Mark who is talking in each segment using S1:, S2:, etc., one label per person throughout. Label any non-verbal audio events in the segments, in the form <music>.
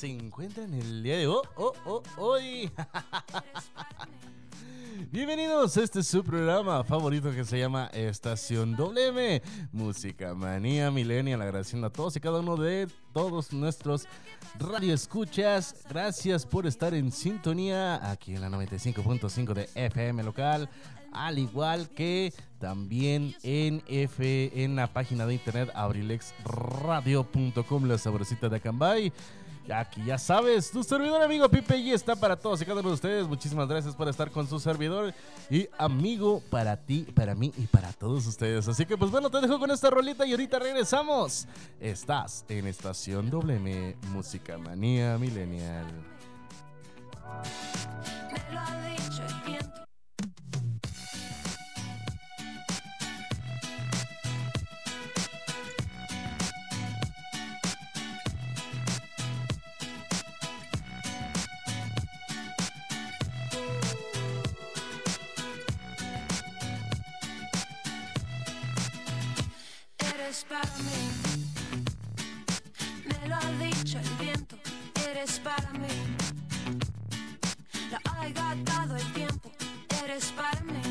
S1: Se encuentran el día de hoy? Oh, <laughs> oh? Bienvenidos este su programa favorito que se llama Estación WM, Música Manía Millennial. Agradeciendo a todos y cada uno de todos nuestros radioescuchas. Gracias por estar en sintonía aquí en la 95.5 de FM local. Al igual que también en F en la página de internet abrilexradio.com, la sabrosita de Acambay. Aquí ya sabes, tu servidor amigo Pipe y está para todos y cada uno de ustedes. Muchísimas gracias por estar con su servidor y amigo para ti, para mí y para todos ustedes. Así que pues bueno, te dejo con esta rolita y ahorita regresamos. Estás en Estación WM Música Manía Millennial.
S2: Eres para mí. Me lo ha dicho el viento. Eres para mí. La ha gastado el tiempo, eres para mí.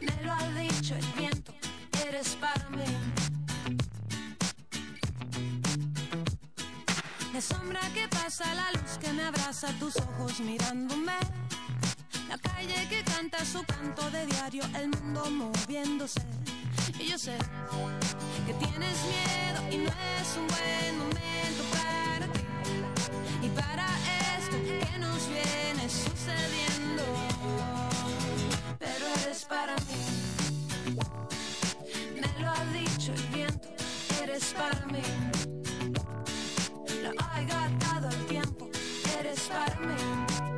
S2: Me lo ha dicho el viento, eres para mí. La sombra que pasa, la luz que me abraza, tus ojos mirándome. La calle que canta su canto de diario, el mundo moviéndose. Y yo sé que tienes miedo y no es un buen momento para ti. Y para esto que nos viene sucediendo. Pero eres para mí. Me lo ha dicho el viento. Eres para mí. Lo ha gastado el tiempo. Eres para mí.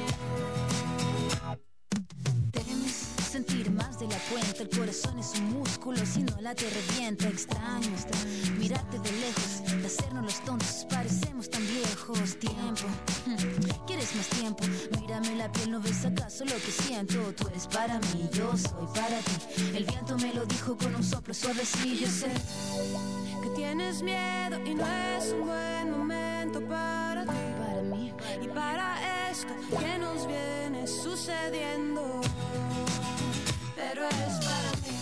S3: Cuenta, el corazón es un músculo, si no la te revienta, extraño, mirarte de lejos, de hacernos los tontos, parecemos tan viejos, tiempo, hmm, ¿quieres más tiempo? Mírame la piel, ¿no ves acaso lo que siento? Tú eres para mí, yo soy para ti, el viento me lo dijo con un soplo yo sé,
S2: Que tienes miedo y no es un buen momento para ti.
S3: para mí,
S2: Y para esto que nos viene sucediendo. Pero eres para mí.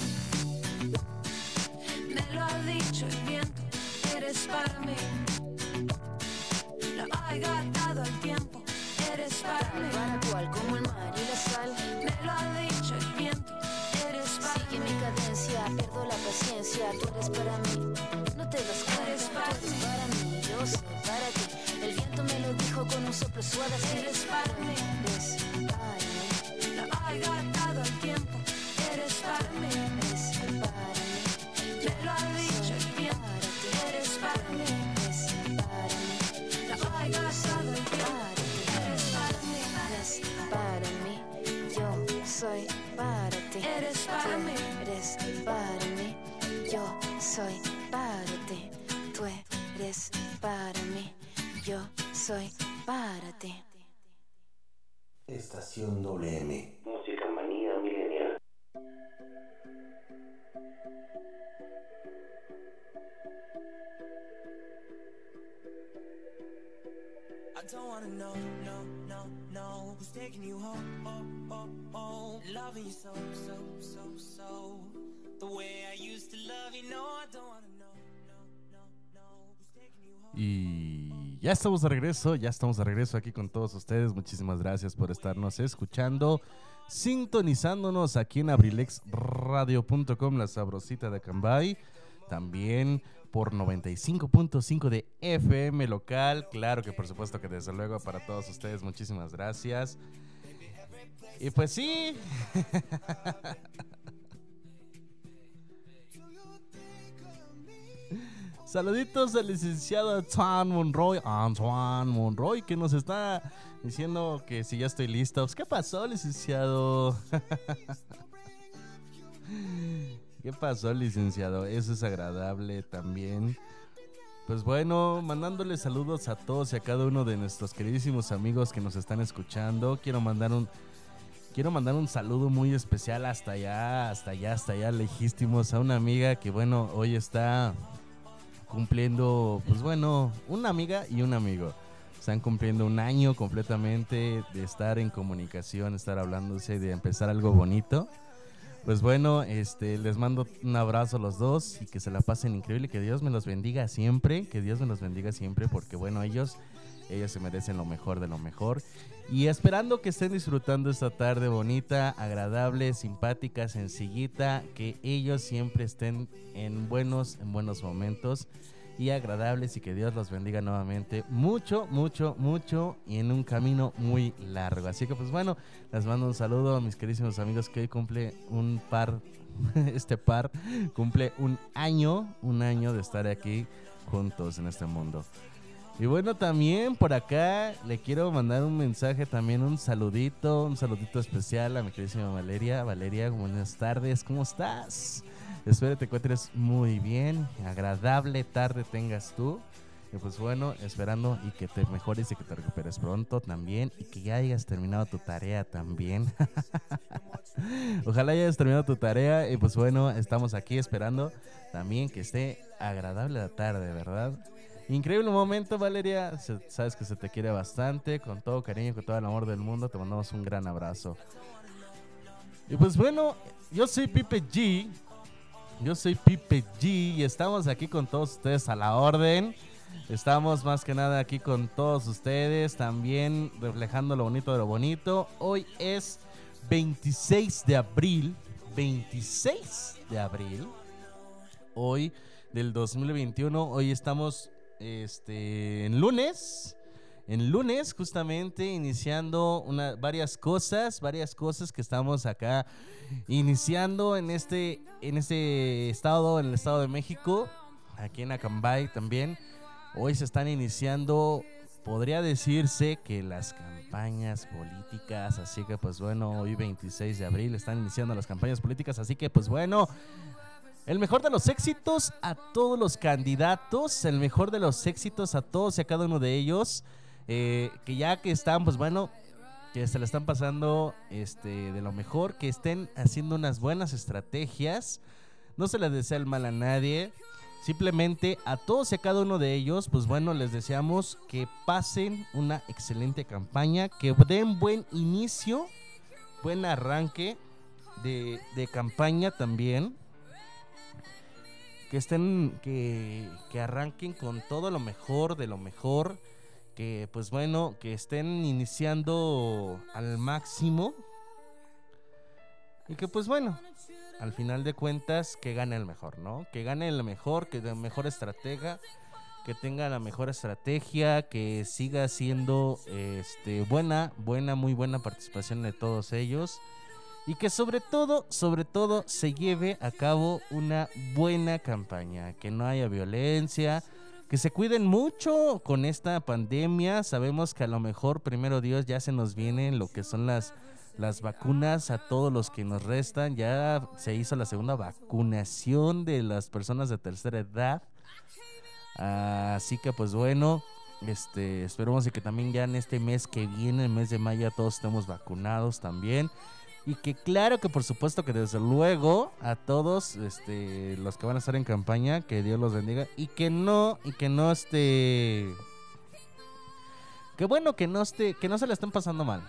S2: Me lo ha dicho el viento. Eres para mí. Lo ha gastado el tiempo. Eres para mí.
S3: para cual como el mar y la sal,
S2: Me lo ha dicho el viento. Eres para
S3: sigue mi cadencia, pierdo la paciencia, tú eres para mí, no te das cuenta,
S2: Eres
S3: tú
S2: para
S3: eres
S2: mí.
S3: para mí, yo soy para ti, el viento me lo dijo con un soplo suave,
S2: Eres para mí.
S3: Soy para ti.
S4: Estación WM. Música manía milenial.
S5: I don't wanna know, no, no, no Who's taking you home, oh, oh, oh Loving you so, so, so, so The way I used to love you, no, I don't wanna know, no, no, no Who's taking you home
S1: Y ya estamos de regreso, ya estamos de regreso aquí con todos ustedes. Muchísimas gracias por estarnos escuchando, sintonizándonos aquí en abrilexradio.com, la sabrosita de Cambay. También por 95.5 de FM local. Claro que por supuesto que desde luego para todos ustedes, muchísimas gracias. Y pues sí. <laughs> Saluditos al licenciado Antoine Monroy, Antoine Monroy, que nos está diciendo que si ya estoy listo. ¿Qué pasó, licenciado? <laughs> ¿Qué pasó, licenciado? Eso es agradable también. Pues bueno, mandándole saludos a todos y a cada uno de nuestros queridísimos amigos que nos están escuchando. Quiero mandar un quiero mandar un saludo muy especial hasta allá, hasta allá, hasta allá lejísimos a una amiga que bueno, hoy está cumpliendo, pues bueno, una amiga y un amigo. Están cumpliendo un año completamente de estar en comunicación, estar hablándose, de empezar algo bonito. Pues bueno, este, les mando un abrazo a los dos y que se la pasen increíble, que Dios me los bendiga siempre, que Dios me los bendiga siempre, porque bueno, ellos, ellos se merecen lo mejor de lo mejor. Y esperando que estén disfrutando esta tarde bonita, agradable, simpática, sencillita, que ellos siempre estén en buenos, en buenos momentos y agradables y que Dios los bendiga nuevamente mucho, mucho, mucho y en un camino muy largo. Así que pues bueno, les mando un saludo a mis queridísimos amigos que hoy cumple un par, <laughs> este par cumple un año, un año de estar aquí juntos en este mundo. Y bueno, también por acá le quiero mandar un mensaje, también un saludito, un saludito especial a mi queridísima Valeria. Valeria, buenas tardes, ¿cómo estás? Espero te encuentres muy bien, agradable tarde tengas tú. Y pues bueno, esperando y que te mejores y que te recuperes pronto también y que ya hayas terminado tu tarea también. <laughs> Ojalá hayas terminado tu tarea y pues bueno, estamos aquí esperando también que esté agradable la tarde, ¿verdad? Increíble momento, Valeria. Sabes que se te quiere bastante, con todo cariño, con todo el amor del mundo. Te mandamos un gran abrazo. Y pues bueno, yo soy Pipe G. Yo soy Pipe G y estamos aquí con todos ustedes a la orden. Estamos más que nada aquí con todos ustedes, también reflejando lo bonito de lo bonito. Hoy es 26 de abril, 26 de abril, hoy del 2021. Hoy estamos este, en lunes, en lunes justamente iniciando una, varias cosas, varias cosas que estamos acá iniciando en este, en este estado, en el estado de México, aquí en Acambay también. Hoy se están iniciando, podría decirse que las campañas políticas, así que pues bueno, hoy 26 de abril están iniciando las campañas políticas, así que pues bueno, el mejor de los éxitos a todos los candidatos, el mejor de los éxitos a todos y a cada uno de ellos, eh, que ya que están, pues bueno, que se le están pasando este, de lo mejor, que estén haciendo unas buenas estrategias, no se les desea el mal a nadie, simplemente a todos y a cada uno de ellos, pues bueno, les deseamos que pasen una excelente campaña, que den buen inicio, buen arranque de, de campaña también que estén, que, que arranquen con todo lo mejor de lo mejor, que pues bueno, que estén iniciando al máximo y que pues bueno, al final de cuentas que gane el mejor, ¿no? Que gane el mejor, que el mejor estratega, que tenga la mejor estrategia, que siga siendo este buena, buena, muy buena participación de todos ellos y que sobre todo, sobre todo se lleve a cabo una buena campaña, que no haya violencia, que se cuiden mucho con esta pandemia. Sabemos que a lo mejor primero Dios ya se nos vienen lo que son las las vacunas a todos los que nos restan. Ya se hizo la segunda vacunación de las personas de tercera edad. Así que pues bueno, este, esperemos que también ya en este mes que viene, el mes de mayo, todos estemos vacunados también. Y que claro que por supuesto que desde luego a todos este, los que van a estar en campaña, que Dios los bendiga. Y que no, y que no esté... Que bueno, que no esté, que no se la estén pasando mal.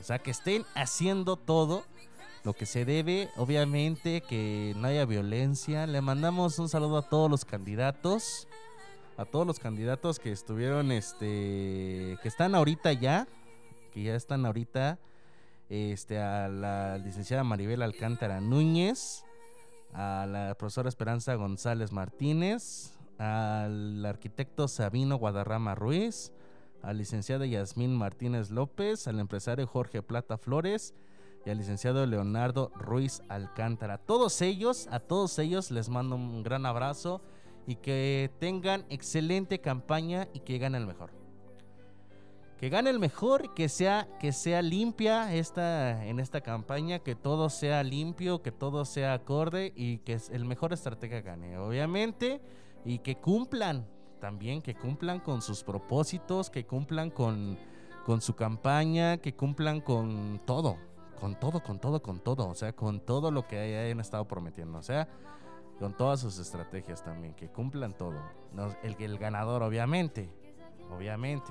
S1: O sea, que estén haciendo todo lo que se debe. Obviamente que no haya violencia. Le mandamos un saludo a todos los candidatos. A todos los candidatos que estuvieron, este, que están ahorita ya. Que ya están ahorita. Este, a la licenciada Maribel Alcántara Núñez. A la profesora Esperanza González Martínez. Al arquitecto Sabino Guadarrama Ruiz al licenciado Yasmín Martínez López, al empresario Jorge Plata Flores y al licenciado Leonardo Ruiz Alcántara. Todos ellos, a todos ellos les mando un gran abrazo y que tengan excelente campaña y que gane el mejor. Que gane el mejor, que sea, que sea limpia esta, en esta campaña, que todo sea limpio, que todo sea acorde y que el mejor estratega gane. Obviamente, y que cumplan, también que cumplan con sus propósitos, que cumplan con, con su campaña, que cumplan con todo, con todo, con todo, con todo, o sea, con todo lo que hayan estado prometiendo, o sea, con todas sus estrategias también, que cumplan todo. El, el ganador, obviamente, obviamente.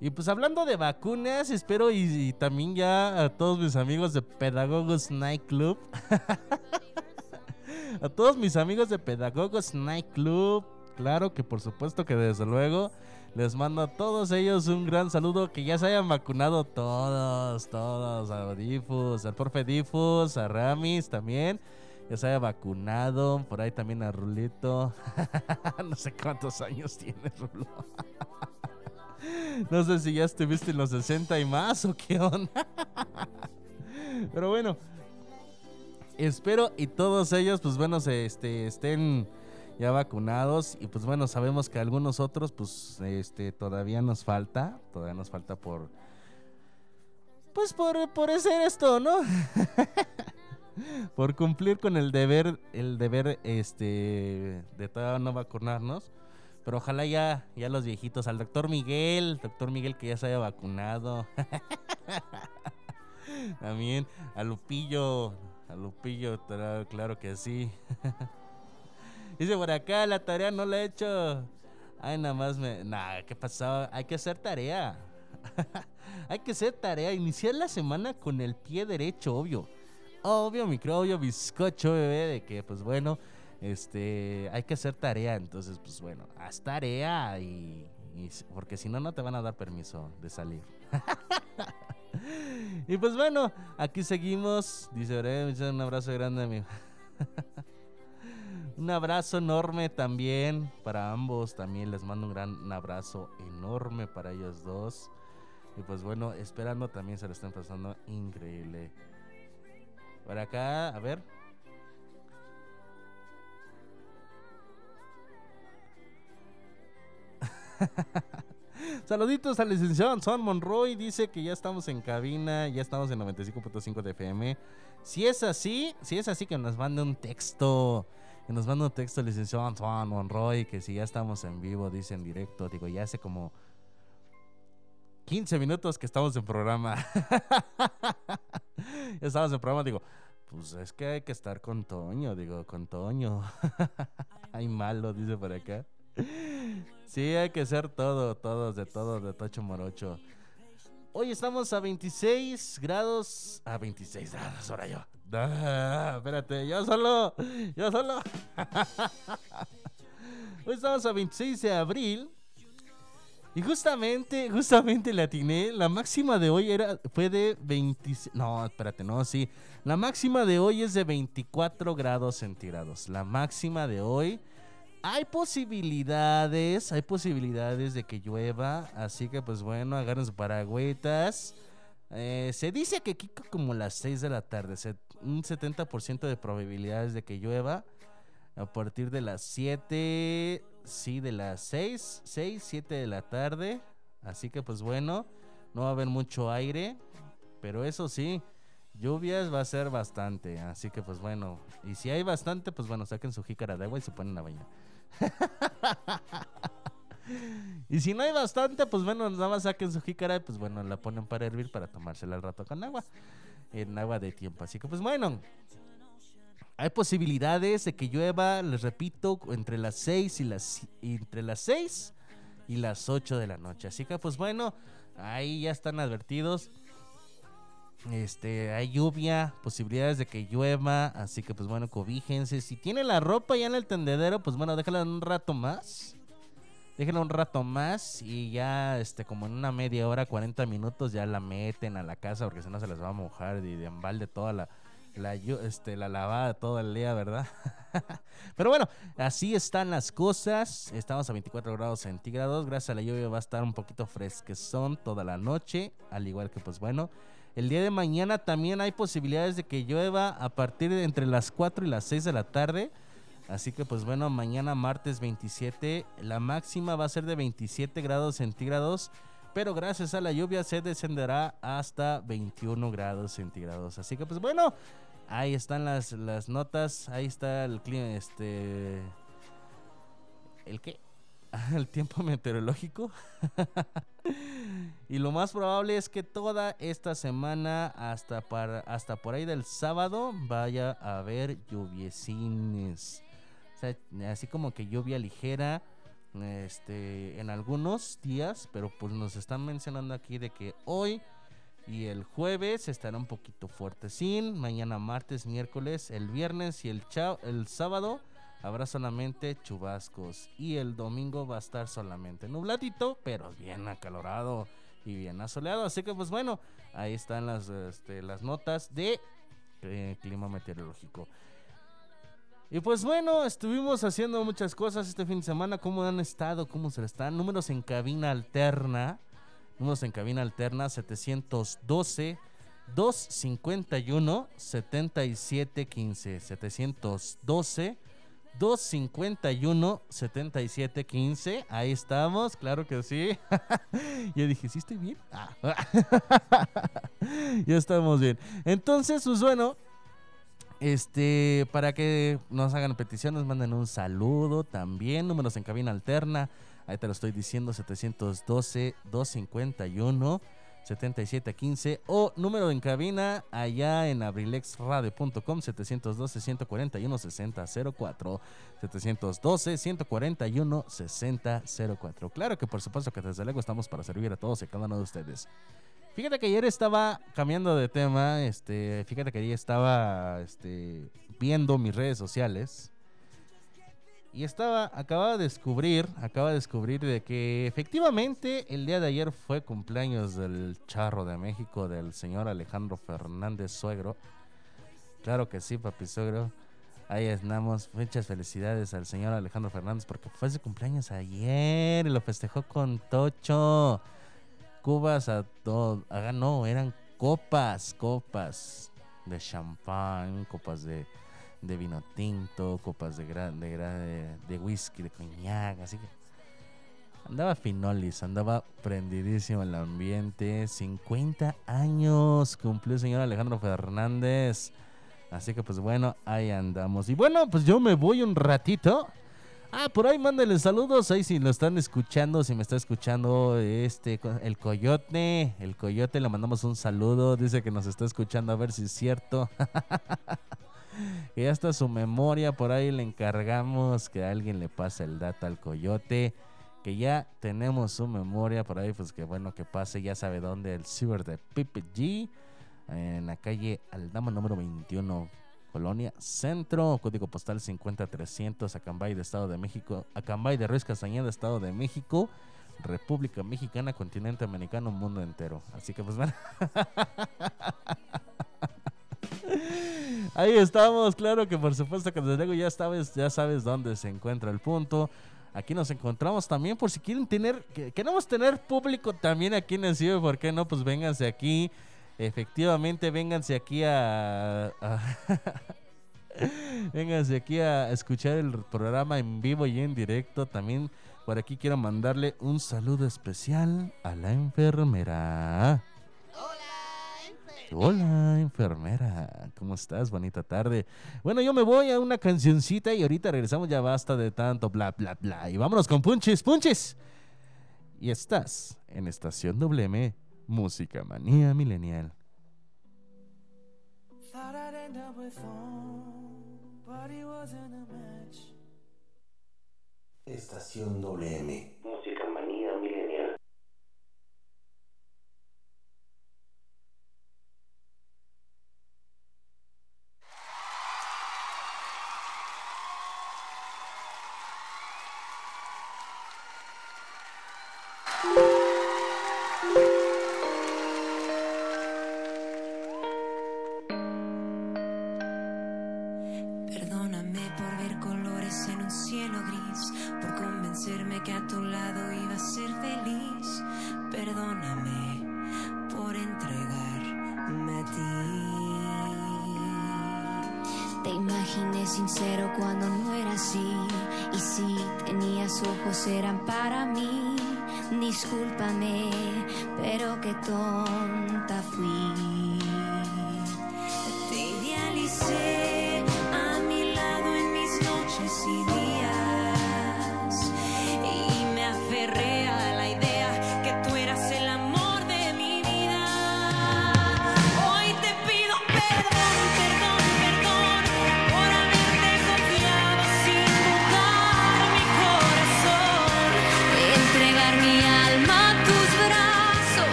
S1: Y pues hablando de vacunas, espero y, también ya a todos mis amigos de Pedagogos Nightclub. <laughs> a todos mis amigos de Pedagogos Nightclub, Claro que por supuesto que desde luego les mando a todos ellos un gran saludo. Que ya se hayan vacunado todos, todos. A Difus, al profe Difus, a Ramis también. Ya se haya vacunado. Por ahí también a Rulito. <laughs> no sé cuántos años tiene Rulo. <laughs> no sé si ya estuviste en los 60 y más o qué onda. Pero bueno. Espero y todos ellos, pues bueno, se, este, estén ya vacunados y pues bueno, sabemos que algunos otros pues este todavía nos falta, todavía nos falta por pues por por hacer esto, ¿no? <laughs> por cumplir con el deber el deber este de todavía no vacunarnos. Pero ojalá ya, ya los viejitos, al doctor Miguel, doctor Miguel que ya se haya vacunado. <laughs> También a Lupillo, a Lupillo, claro que sí. <laughs> Dice por acá, la tarea no la he hecho. Ay, nada más me. Nah, ¿qué pasó? Hay que hacer tarea. <laughs> Hay que hacer tarea. Iniciar la semana con el pie derecho, obvio. Obvio, microbio, bizcocho, bebé. De que, pues bueno, este. Hay que hacer tarea. Entonces, pues bueno, haz tarea y. porque si no, no te van a dar permiso de salir. <laughs> y pues bueno, aquí seguimos. Dice un abrazo grande, amigo. <laughs> Un abrazo enorme también para ambos. También les mando un gran abrazo enorme para ellos dos. Y pues bueno, esperando también se lo estén pasando increíble. Por acá, a ver. <laughs> Saluditos al licenciado Son Monroy. Dice que ya estamos en cabina, ya estamos en 95.5 de FM. Si es así, si es así, que nos mande un texto. Que nos manda un texto licenciado Antoine Monroy. Que si ya estamos en vivo, dice en directo. Digo, ya hace como 15 minutos que estamos en programa. <laughs> ya estamos en programa, digo. Pues es que hay que estar con Toño, digo, con Toño. <laughs> Ay, malo, dice por acá. Sí, hay que ser todo, todos, de todos, de Tocho Morocho. Hoy estamos a 26 grados. A 26 grados, ahora yo. Ah, espérate, yo solo. Yo solo. <laughs> Hoy estamos a 26 de abril. Y justamente, justamente la atiné. La máxima de hoy era, fue de 26. No, espérate, no, sí. La máxima de hoy es de 24 grados centígrados. La máxima de hoy. Hay posibilidades, hay posibilidades de que llueva. Así que, pues bueno, agarren sus paragüetas. Eh, se dice que aquí como las 6 de la tarde, un 70% de probabilidades de que llueva. A partir de las 7, sí, de las 6, 6, 7 de la tarde. Así que pues bueno, no va a haber mucho aire. pero eso sí, lluvias va a ser bastante, así que pues bueno, y si hay bastante, pues bueno, saquen su jícara de agua y se ponen a bañar. <laughs> y si no hay bastante, pues bueno, nada más saquen su jícara y pues bueno, la ponen para hervir para tomársela al rato con agua, en agua de tiempo, así que pues bueno. Hay posibilidades de que llueva, les repito, entre las 6 y las entre las 6 y las 8 de la noche. Así que pues bueno, ahí ya están advertidos. Este, hay lluvia, posibilidades de que llueva, así que pues bueno, cobíjense. Si tienen la ropa ya en el tendedero, pues bueno, déjala un rato más. Déjenla un rato más y ya, este, como en una media hora, 40 minutos, ya la meten a la casa porque si no se les va a mojar y de embalde toda la, la, este, la lavada todo el día, ¿verdad? <laughs> Pero bueno, así están las cosas. Estamos a 24 grados centígrados. Gracias a la lluvia va a estar un poquito fresquezón toda la noche. Al igual que, pues bueno, el día de mañana también hay posibilidades de que llueva a partir de entre las 4 y las 6 de la tarde. Así que pues bueno, mañana martes 27, la máxima va a ser de 27 grados centígrados, pero gracias a la lluvia se descenderá hasta 21 grados centígrados. Así que pues bueno, ahí están las, las notas, ahí está el clima, este... ¿El qué? <laughs> El tiempo meteorológico. <laughs> y lo más probable es que toda esta semana, hasta, para, hasta por ahí del sábado, vaya a haber lluviecines. Así como que lluvia ligera este, en algunos días, pero pues nos están mencionando aquí de que hoy y el jueves estará un poquito fuerte sin, mañana martes, miércoles, el viernes y el, el sábado habrá solamente chubascos y el domingo va a estar solamente nubladito, pero bien acalorado y bien asoleado, así que pues bueno, ahí están las, este, las notas de eh, clima meteorológico. Y pues bueno, estuvimos haciendo muchas cosas este fin de semana. ¿Cómo han estado? ¿Cómo se están? Números en cabina alterna. Números en cabina alterna 712 251 7715. 712 251 7715. Ahí estamos, claro que sí. <laughs> Yo dije, ¿sí estoy bien? Ah. <laughs> ya estamos bien. Entonces, pues bueno, este, para que nos hagan peticiones, manden un saludo también. Números en cabina alterna. Ahí te lo estoy diciendo: 712-251. 7715 o número en cabina allá en abrilexradio.com 712 141 6004 712 141 6004 claro que por supuesto que desde luego estamos para servir a todos y cada uno de ustedes. Fíjate que ayer estaba cambiando de tema, este, fíjate que ayer estaba este, viendo mis redes sociales y estaba, acababa de descubrir, acaba de descubrir de que efectivamente el día de ayer fue cumpleaños del charro de México, del señor Alejandro Fernández Suegro. Claro que sí, papi suegro. Ahí estamos. Muchas felicidades al señor Alejandro Fernández porque fue su cumpleaños ayer y lo festejó con Tocho cubas a todo. Ah, no, eran copas, copas de champán, copas de, de vino tinto, copas de, de, de, whisky, de coñac, así que andaba finolis, andaba prendidísimo el ambiente. 50 años cumplió el señor Alejandro Fernández. Así que pues bueno, ahí andamos. Y bueno, pues yo me voy un ratito. Ah, por ahí mándenle saludos. Ahí si lo están escuchando, si me está escuchando este el coyote, el coyote le mandamos un saludo. Dice que nos está escuchando a ver si es cierto. <laughs> que ya está su memoria, por ahí le encargamos que alguien le pase el dato al coyote. Que ya tenemos su memoria por ahí, pues que bueno que pase, ya sabe dónde, el ciber de Pipe G, en la calle Aldama número 21 Colonia Centro, código postal 50300, Acambay de Estado de México, Acambay de Ruiz Castañeda, Estado de México, República Mexicana, continente americano, mundo entero. Así que pues <laughs> bueno. Ahí estamos, claro que por supuesto que desde luego ya sabes, ya sabes dónde se encuentra el punto. Aquí nos encontramos también por si quieren tener, queremos tener público también aquí en el cielo, ¿por qué no? Pues vénganse aquí efectivamente vénganse aquí a, <laughs> vénganse aquí a escuchar el programa en vivo y en directo. También por aquí quiero mandarle un saludo especial a la enfermera.
S6: Hola,
S1: enfermera. ¿Cómo estás? Bonita tarde. Bueno, yo me voy a una cancioncita y ahorita regresamos. Ya basta de tanto bla, bla, bla. Y vámonos con punches, punches. Y estás en Estación WM, Música Manía Milenial.
S7: Estación WM. Música.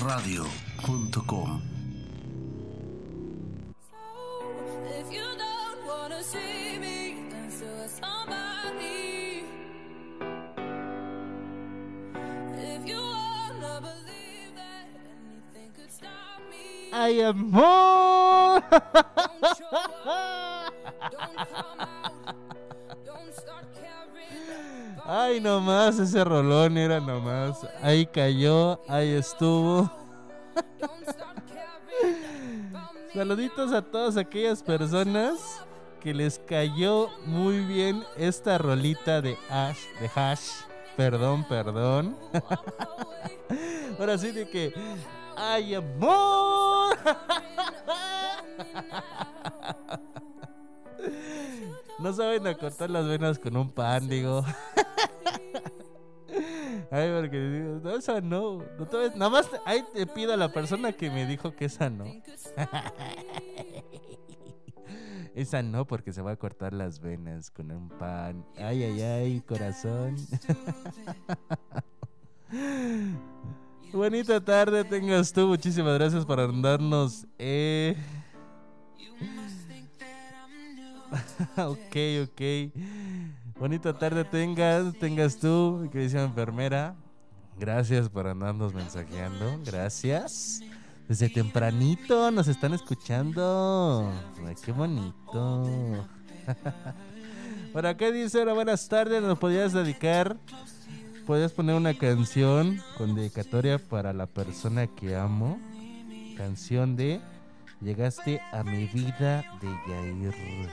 S4: abrilexradio.com.
S2: If you don't
S1: Ay, nomás, ese rolón era nomás. Ahí cayó, ahí estuvo. <laughs> Saluditos a todas aquellas personas que les cayó muy bien esta rolita de Ash, de Hash. Perdón, perdón. <laughs> Ahora sí de que. ¡Ay, amor! <laughs> No saben a cortar las venas con un pan, digo. Ay, porque no, esa no. no te ves- nada más ahí te pido a la persona que me dijo que esa no. <laughs> Esa no, porque se va a cortar las venas con un pan. Ay, ay, ay, corazón. <laughs> Bonita tarde tengas tú. Muchísimas gracias por andarnos. Eh... <laughs> ok, ok. Bonita tarde tengas, tengas tú, mi queridísima enfermera. Gracias por andarnos mensajeando. Gracias. Desde tempranito nos están escuchando. Qué bonito. <laughs> Por acá dice, hola, buenas tardes, ¿nos podrías dedicar? ¿Podrías poner una canción con dedicatoria para la persona que amo? Canción de Llegaste a mi vida de Yair.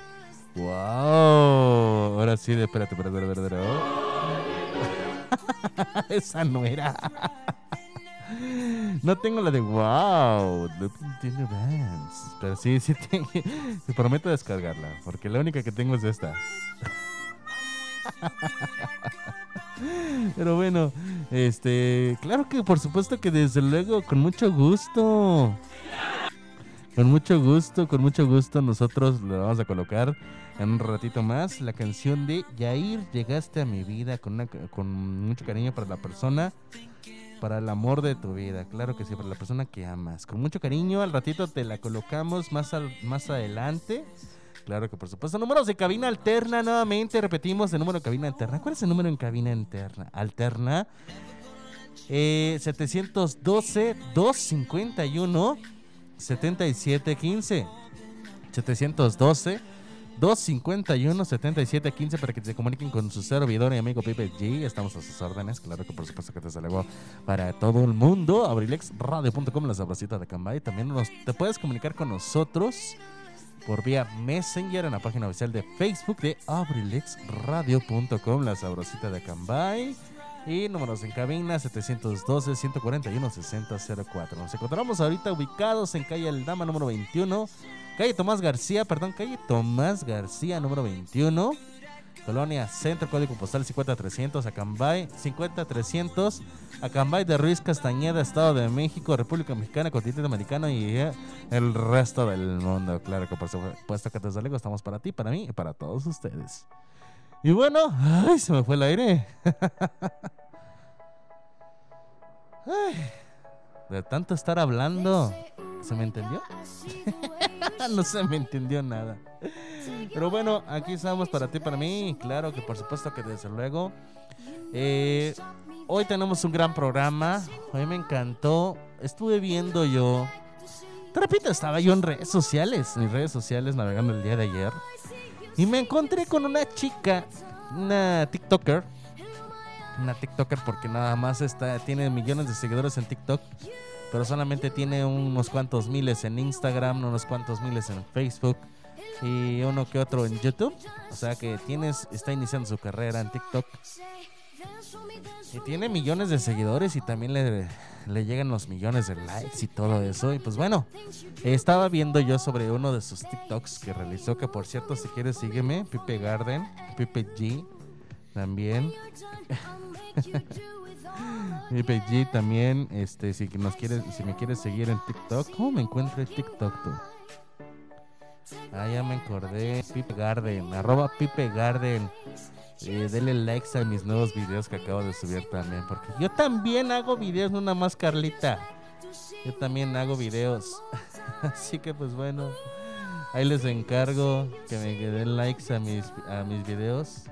S1: ¡Wow! Ahora sí, espérate, espérate, espérate. espérate. <laughs> Esa no era. No tengo la de wow. No tiene bands. Pero sí, sí tengo. Te prometo descargarla. Porque la única que tengo es esta. Pero bueno, este. Claro que por supuesto que desde luego, con mucho gusto. Con mucho gusto, con mucho gusto nosotros le vamos a colocar en un ratito más la canción de Yair, llegaste a mi vida con, una, con mucho cariño para la persona, para el amor de tu vida, claro que sí, para la persona que amas. Con mucho cariño, al ratito te la colocamos más, al- más adelante. Claro que por supuesto. Números de cabina alterna, nuevamente repetimos el número de cabina alterna. ¿Cuál es el número en cabina interna? Alterna. Eh, 712-251. 7715 712 251 7715 para que se comuniquen con su servidor y amigo Pipe G. Estamos a sus órdenes, claro que por supuesto que te salió para todo el mundo. Abrilexradio.com, la sabrosita de Cambay. También nos, te puedes comunicar con nosotros por vía Messenger en la página oficial de Facebook de abrilexradio.com, la sabrosita de Cambay. Y números en cabina 712-141-6004. Nos encontramos ahorita ubicados en calle El Dama número 21. Calle Tomás García, perdón, calle Tomás García número 21. Colonia Centro, código postal 50300, Acambay, 50300, Acambay de Ruiz Castañeda, Estado de México, República Mexicana, continente americano y eh, el resto del mundo. Claro que por supuesto que desde luego estamos para ti, para mí y para todos ustedes. Y bueno, ay, se me fue el aire. <laughs> Ay, de tanto estar hablando, ¿se me entendió? <laughs> no se me entendió nada. Pero bueno, aquí estamos para ti, para mí. Claro que por supuesto que desde luego. Eh, hoy tenemos un gran programa. Hoy me encantó. Estuve viendo yo. Te repito, estaba yo en redes sociales. Mis redes sociales navegando el día de ayer. Y me encontré con una chica. Una TikToker. Una TikToker porque nada más está, tiene millones de seguidores en TikTok. Pero solamente tiene unos cuantos miles en Instagram, unos cuantos miles en Facebook y uno que otro en YouTube. O sea que tienes, está iniciando su carrera en TikTok. Y tiene millones de seguidores y también le, le llegan los millones de likes y todo eso. Y pues bueno, estaba viendo yo sobre uno de sus TikToks que realizó, que por cierto, si quieres sígueme, Pipe Garden, Pipe G, también. <laughs> Pipe G también, este, si nos quieres, si me quieres seguir en TikTok, ¿cómo me encuentro en TikTok tú? Ah, ya me acordé. Pipe Garden, arroba Pipe Garden. Eh, denle likes a mis nuevos videos que acabo de subir también. Porque yo también hago videos, no nada más Carlita. Yo también hago videos. <laughs> Así que pues bueno. Ahí les encargo que me den likes a mis, a mis videos.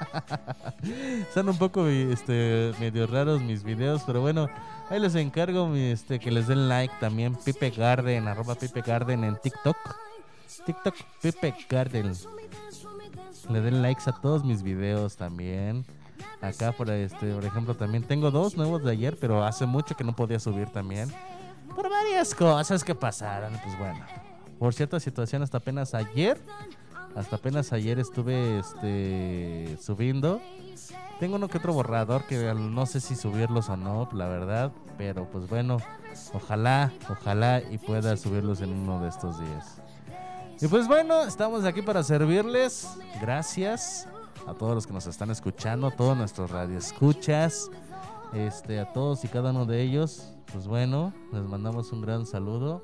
S1: <laughs> Son un poco este, medio raros mis videos, pero bueno, ahí les encargo este, que les den like también. Pipe Garden, arroba Pipe Garden en TikTok. TikTok Pipe Garden. Le den likes a todos mis videos también. Acá por este, por ejemplo, también tengo dos nuevos de ayer, pero hace mucho que no podía subir también. Por varias cosas que pasaron, pues bueno. Por cierta situación, hasta apenas ayer hasta apenas ayer estuve este subiendo. Tengo uno que otro borrador que no sé si subirlos o no, la verdad. Pero pues bueno, ojalá, ojalá y pueda subirlos en uno de estos días. Y pues bueno, estamos aquí para servirles. Gracias a todos los que nos están escuchando, a todos nuestros radioescuchas, este, a todos y cada uno de ellos. Pues bueno, les mandamos un gran saludo.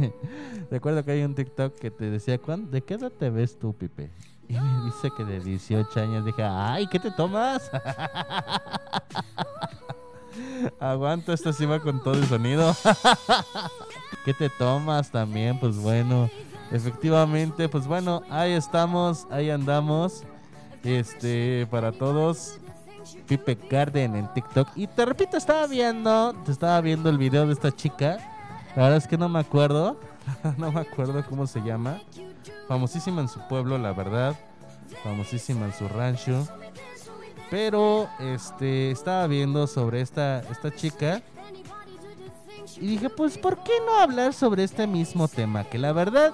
S1: <laughs> Recuerdo que hay un TikTok que te decía, ¿de qué edad te ves tú, Pipe? Y me dice que de 18 años. Dije, ay, ¿qué te tomas? <laughs> Aguanto, esta sí va con todo el sonido. <laughs> ¿Qué te tomas también? Pues bueno, efectivamente, pues bueno, ahí estamos, ahí andamos. Este, para todos, Pipe Garden en TikTok. Y te repito, estaba viendo, te estaba viendo el video de esta chica la verdad es que no me acuerdo. <laughs> no me acuerdo cómo se llama. Famosísima en su pueblo, la verdad. Famosísima en su rancho. Pero este estaba viendo sobre esta, esta chica. Y dije, pues, ¿por qué no hablar sobre este mismo tema? Que la verdad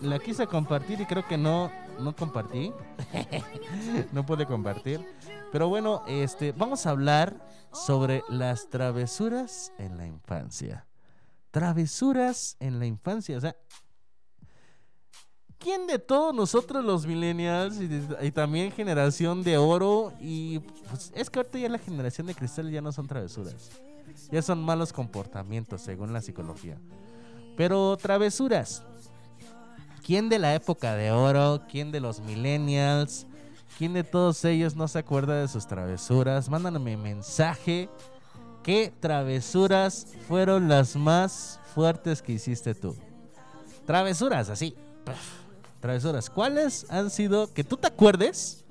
S1: la quise compartir y creo que no, no compartí. <laughs> no pude compartir. Pero bueno, este, vamos a hablar sobre las travesuras en la infancia travesuras en la infancia. O sea, ¿quién de todos nosotros los millennials y, también generación de oro? Y pues, es que ahorita ya la generación de cristal ya no son travesuras. Ya son malos comportamientos, según la psicología. Pero travesuras. ¿Quién de la época de oro? ¿Quién de los millennials? ¿Quién de todos ellos no se acuerda de sus travesuras? Mándame mensaje ¿Qué travesuras fueron las más fuertes que hiciste tú? Travesuras, así. Travesuras. ¿Cuáles han sido, que tú te acuerdes,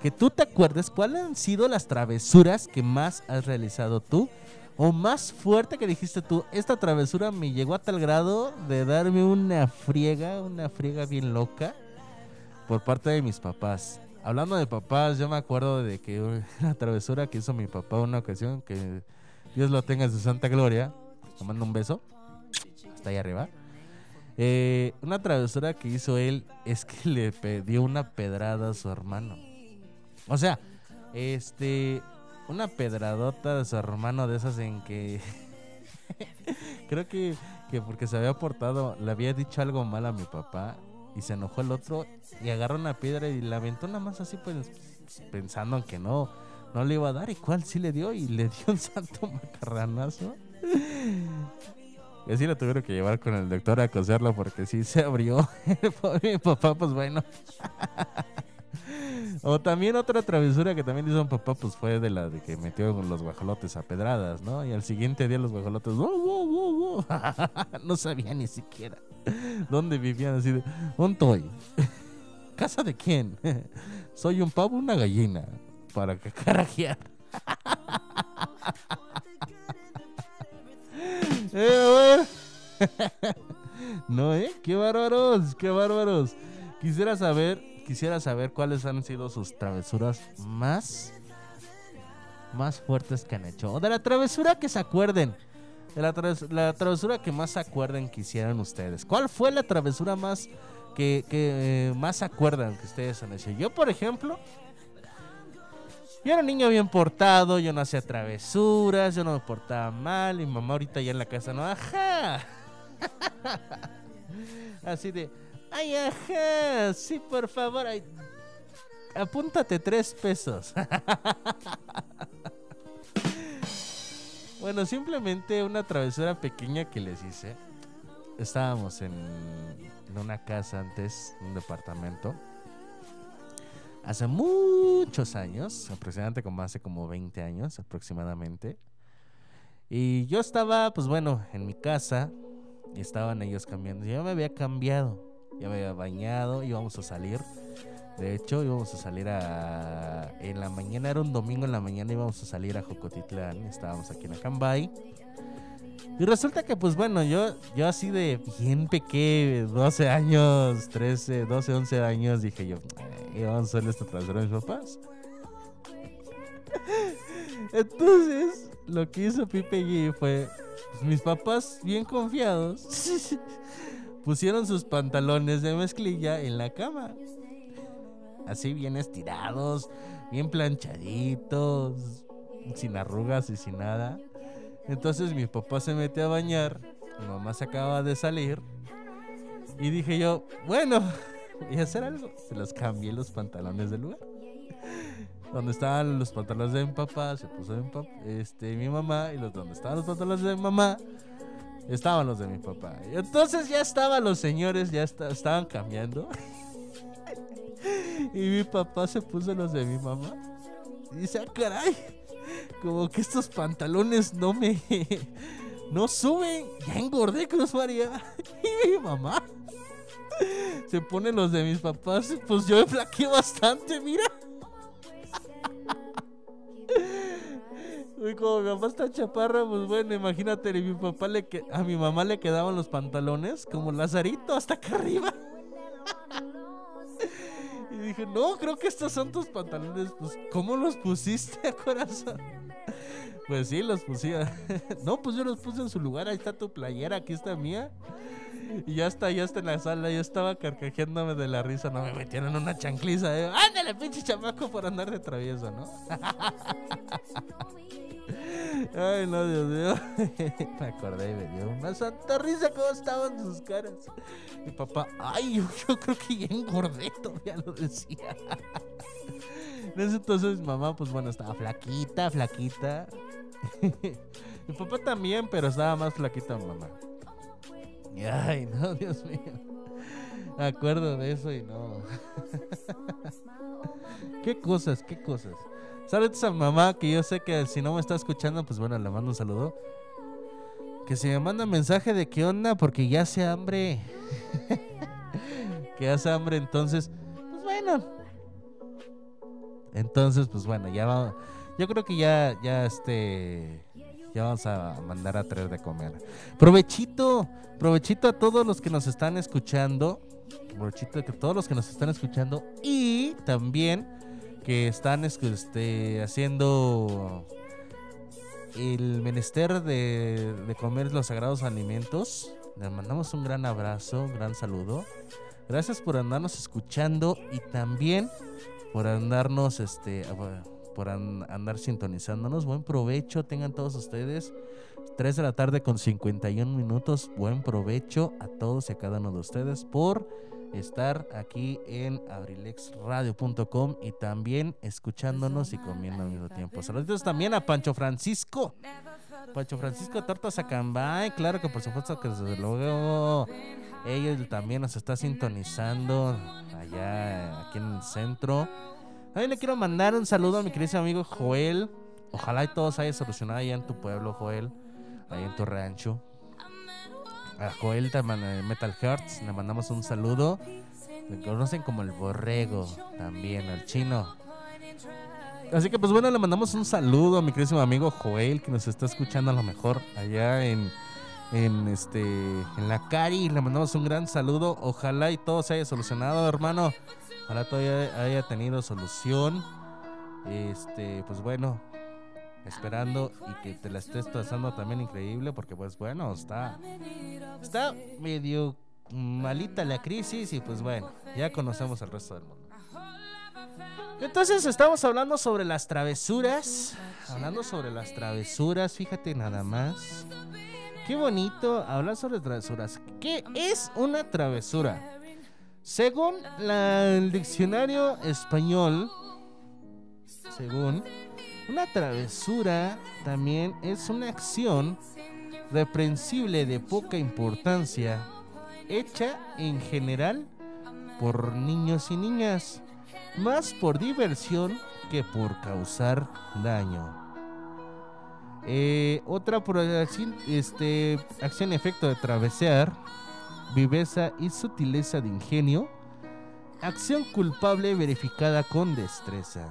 S1: que tú te acuerdes, cuáles han sido las travesuras que más has realizado tú? O más fuerte que dijiste tú, esta travesura me llegó a tal grado de darme una friega, una friega bien loca por parte de mis papás. Hablando de papás, yo me acuerdo de que <laughs> una travesura que hizo mi papá una ocasión que Dios lo tenga en su santa gloria. Le mando un beso. Hasta ahí arriba. Eh, una travesura que hizo él es que <laughs> le dio una pedrada a su hermano. O sea, este. Una pedradota de su hermano de esas en que. <laughs> creo que, que porque se había portado, le había dicho algo mal a mi papá. Y se enojó el otro y agarró una piedra y la aventó nada más así, pues pensando en que no no le iba a dar y cuál sí le dio y le dio un <laughs> santo macarranazo. Y así lo tuvieron que llevar con el doctor a coserlo porque sí se abrió. <laughs> mi papá, pues bueno. O también otra travesura que también hizo un papá, pues fue de la de que metió los guajolotes a pedradas, ¿no? Y al siguiente día los guajolotes, <laughs> no sabía ni siquiera dónde vivían, así de, ¿dónde estoy? <laughs> ¿Casa de quién? <laughs> Soy un pavo, una gallina para que carajear. Eh, no, ¿eh? Qué bárbaros, qué bárbaros. Quisiera saber, quisiera saber cuáles han sido sus travesuras más, más fuertes que han hecho. O de la travesura que se acuerden. De la, travesura que más se acuerden que hicieran ustedes. ¿Cuál fue la travesura más que, eh, más se acuerdan que ustedes han hecho? Yo, por ejemplo, yo era un niño bien portado, yo no hacía travesuras, yo no me portaba mal. Y mamá ahorita ya en la casa no, ajá. <laughs> Así de, ay, ajá, sí, por favor, apúntate tres pesos. <laughs> Bueno, simplemente una travesura pequeña que les hice. Estábamos en, una casa antes, un departamento. Hace muchos años, aproximadamente como hace como 20 años aproximadamente. Y yo estaba, pues bueno, en mi casa y estaban ellos cambiando. Yo me había cambiado, ya me había bañado, íbamos a salir. De hecho, íbamos a salir a... En la mañana, era un domingo en la mañana, íbamos a salir a Jocotitlán. Estábamos aquí en Acambay. Y resulta que, pues bueno, yo, yo así de bien pequeño, 12 años, 13, 12, 11 años, dije yo, "Eh, vamos a hacer esta travesura a mis papás. <laughs> Entonces, lo que hizo Pipe G fue, pues, mis papás, bien confiados, <laughs> pusieron sus pantalones de mezclilla en la cama. Así bien estirados, bien planchaditos, sin arrugas y sin nada. Entonces mi papá se mete a bañar, mi mamá se acaba de salir y dije yo, bueno, <laughs> voy a hacer algo. Se los cambié los pantalones del lugar. Donde estaban los pantalones de mi papá, se puso mi, pap- este, mi mamá y los donde estaban los pantalones de mi mamá, estaban los de mi papá. Entonces ya estaban los señores, ya esta- estaban cambiando. <laughs> y mi papá se puso los de mi mamá. Y dice, ah, caray, como que estos pantalones no me... <laughs> No suben, ya engordé, Cruz María. <laughs> Y mi mamá se pone los de mis papás, pues yo me flaqueé bastante, mira. Uy, como mi mamá está chaparra, pues bueno, imagínate, a mi papá le que a mi mamá le quedaban los pantalones como Lazarito hasta acá arriba. <laughs> Y dije, no, creo que estos son tus pantalones. Pues, ¿cómo los pusiste, <laughs> corazón? Pues sí, los puse. <laughs> No, pues yo los puse en su lugar. Ahí está tu playera, aquí está mía. Y ya está, ya está en la sala. Yo estaba carcajeándome de la risa. No me metieron una chancliza. ¿eh? Ándale, pinche chamaco, por andar de travieso, ¿no? Ay, no, Dios mío. <laughs> me acordé y me dio una santa risa cómo estaban sus caras. Mi papá, ay, yo, creo que ya engordé, todavía lo decía. En ese entonces mi mamá, pues bueno, estaba flaquita, flaquita. <laughs> mi papá también, pero estaba más flaquita mi mamá. Ay, no, Dios mío. Me acuerdo de eso y no. <laughs> qué cosas, qué cosas. Saludos a mi mamá, que yo sé que si no me está escuchando, pues bueno, le mando un saludo. Que se me manda mensaje de qué onda, porque ya hace hambre. <laughs> que hace hambre, entonces, pues bueno. Entonces, pues bueno, ya vamos. Yo creo que ya, ya este. Ya vamos a mandar a traer de comer. Provechito, provechito a todos los que nos están escuchando. Provechito a todos los que nos están escuchando. Y también que están es- este, haciendo el menester de, de comer los sagrados alimentos. Les mandamos un gran abrazo, un gran saludo. Gracias por andarnos escuchando y también por andarnos, este, ah, por an- andar sintonizándonos. Buen provecho tengan todos ustedes. 3 de la tarde con 51 minutos. Buen provecho a todos y a cada uno de ustedes por estar aquí en abrilexradio.com y también escuchándonos y comiendo al mismo tiempo. Saludos también a Pancho Francisco. Pancho Francisco Tortas Acambay, claro que por supuesto que desde luego ella también nos está sintonizando allá aquí en el centro. También le quiero mandar un saludo a mi querido amigo Joel. Ojalá y todo se haya solucionado allá en tu pueblo, Joel, ahí en tu rancho. A Joel de eh, Metal Hearts le mandamos un saludo. Le conocen como el borrego también, al chino. Así que pues bueno, le mandamos un saludo a mi querido amigo Joel que nos está escuchando a lo mejor allá en, en este en la Cari. Le mandamos un gran saludo. Ojalá y todo se haya solucionado, hermano. Ojalá todo haya tenido solución. Este, pues bueno, esperando y que te la estés pasando también increíble porque pues bueno, está está medio malita la crisis y pues bueno, ya conocemos el resto del mundo. Entonces estamos hablando sobre las travesuras, hablando sobre las travesuras, fíjate nada más. Qué bonito hablar sobre travesuras. ¿Qué es una travesura? Según el diccionario español, según Una travesura también es una acción reprensible de poca importancia, hecha en general por niños y niñas, más por diversión que por causar daño. Eh, otra acción, este, acción efecto de travesear, viveza y sutileza de ingenio, acción culpable verificada con destreza.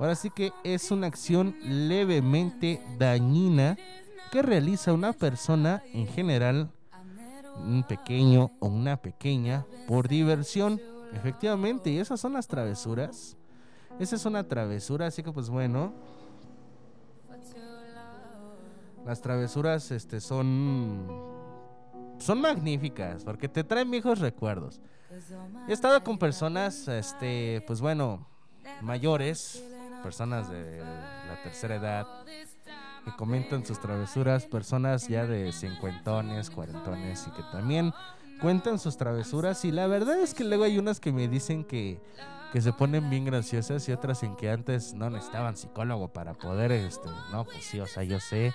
S1: Ahora sí que es una acción levemente dañina que realiza una persona en general, un pequeño o una pequeña, por diversión. Efectivamente, y esas son las travesuras. Esa es una travesura, así que pues bueno. Las travesuras este, son, son magníficas porque te traen viejos recuerdos. He estado con personas, este, pues bueno, mayores, personas de la tercera edad, que comentan sus travesuras, personas ya de cincuentones, cuarentones y que también cuentan sus travesuras. Y la verdad es que luego hay unas que me dicen que, que se ponen bien graciosas y otras en que antes no necesitaban psicólogo para poder, este, no, pues sí, o sea, yo sé,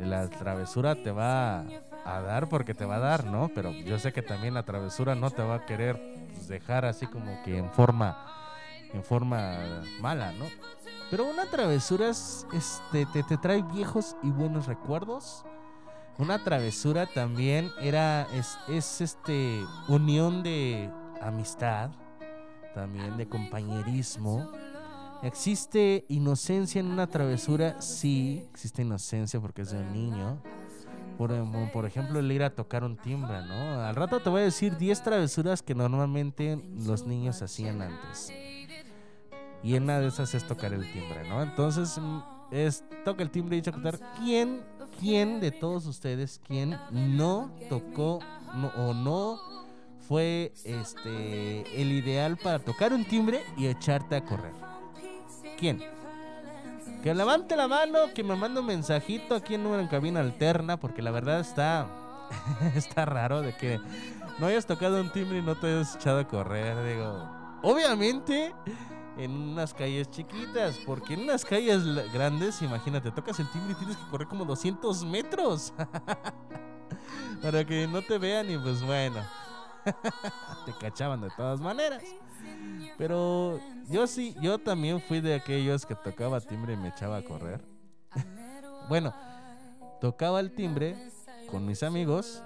S1: la travesura te va a dar porque te va a dar, ¿no? Pero yo sé que también la travesura no te va a querer pues, dejar así como que en forma, en forma mala, ¿no? Pero una travesura es, este, te, te trae viejos y buenos recuerdos. Una travesura también era, es, es este, unión de amistad, también de compañerismo. ¿Existe inocencia en una travesura? Sí, existe inocencia porque es de un niño. Por, por ejemplo, el ir a tocar un timbre, ¿no? Al rato te voy a decir 10 travesuras que normalmente los niños hacían antes. Y una de esas es tocar el timbre, ¿no? Entonces, mm, es toca el timbre y tocar. ¿Quién, quién de todos ustedes, quién no tocó o no fue este el ideal para tocar un timbre y echarte a correr? ¿Quién? Que levante la mano, que me mande un mensajito aquí en número en cabina alterna, porque la verdad está <laughs> está raro de que no hayas tocado un timbre y no te hayas echado a correr, digo. Obviamente en unas calles chiquitas, porque en unas calles grandes, imagínate, tocas el timbre y tienes que correr como 200 metros <laughs> para que no te vean y pues bueno, <laughs> te cachaban de todas maneras. Pero yo sí, yo también fui de aquellos que tocaba timbre y me echaba a correr. <laughs> bueno, tocaba el timbre con mis amigos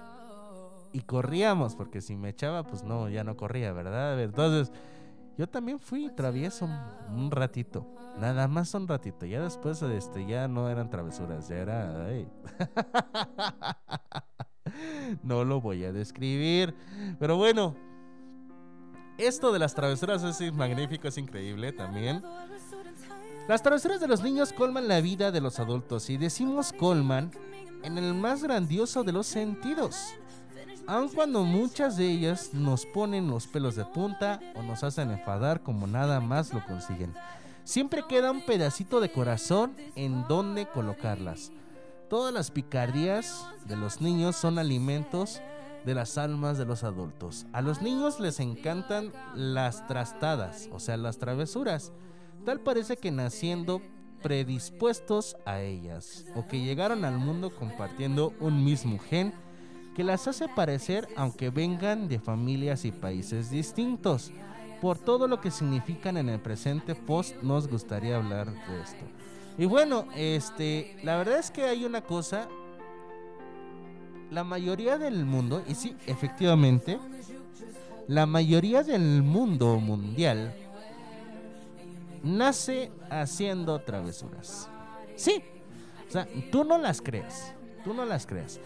S1: y corríamos, porque si me echaba, pues no, ya no corría, ¿verdad? Entonces, yo también fui travieso un, ratito, nada más un ratito. Ya después, este, ya no eran travesuras, ya era. <laughs> no lo voy a describir, pero bueno. Esto de las travesuras es magnífico, es increíble también. Las travesuras de los niños colman la vida de los adultos y decimos colman en el más grandioso de los sentidos. Aun cuando muchas de ellas nos ponen los pelos de punta o nos hacen enfadar como nada más lo consiguen. Siempre queda un pedacito de corazón en donde colocarlas. Todas las picardías de los niños son alimentos de las almas de los adultos. A los niños les encantan las trastadas, o sea, las travesuras. Tal parece que naciendo predispuestos a ellas, o que llegaron al mundo compartiendo un mismo gen que las hace parecer aunque vengan de familias y países distintos. Por todo lo que significan en el presente post nos gustaría hablar de esto. Y bueno, este, la verdad es que hay una cosa la mayoría del mundo, y sí, efectivamente, la mayoría del mundo mundial nace haciendo travesuras. Sí, o sea, tú no las creas, tú no las creas.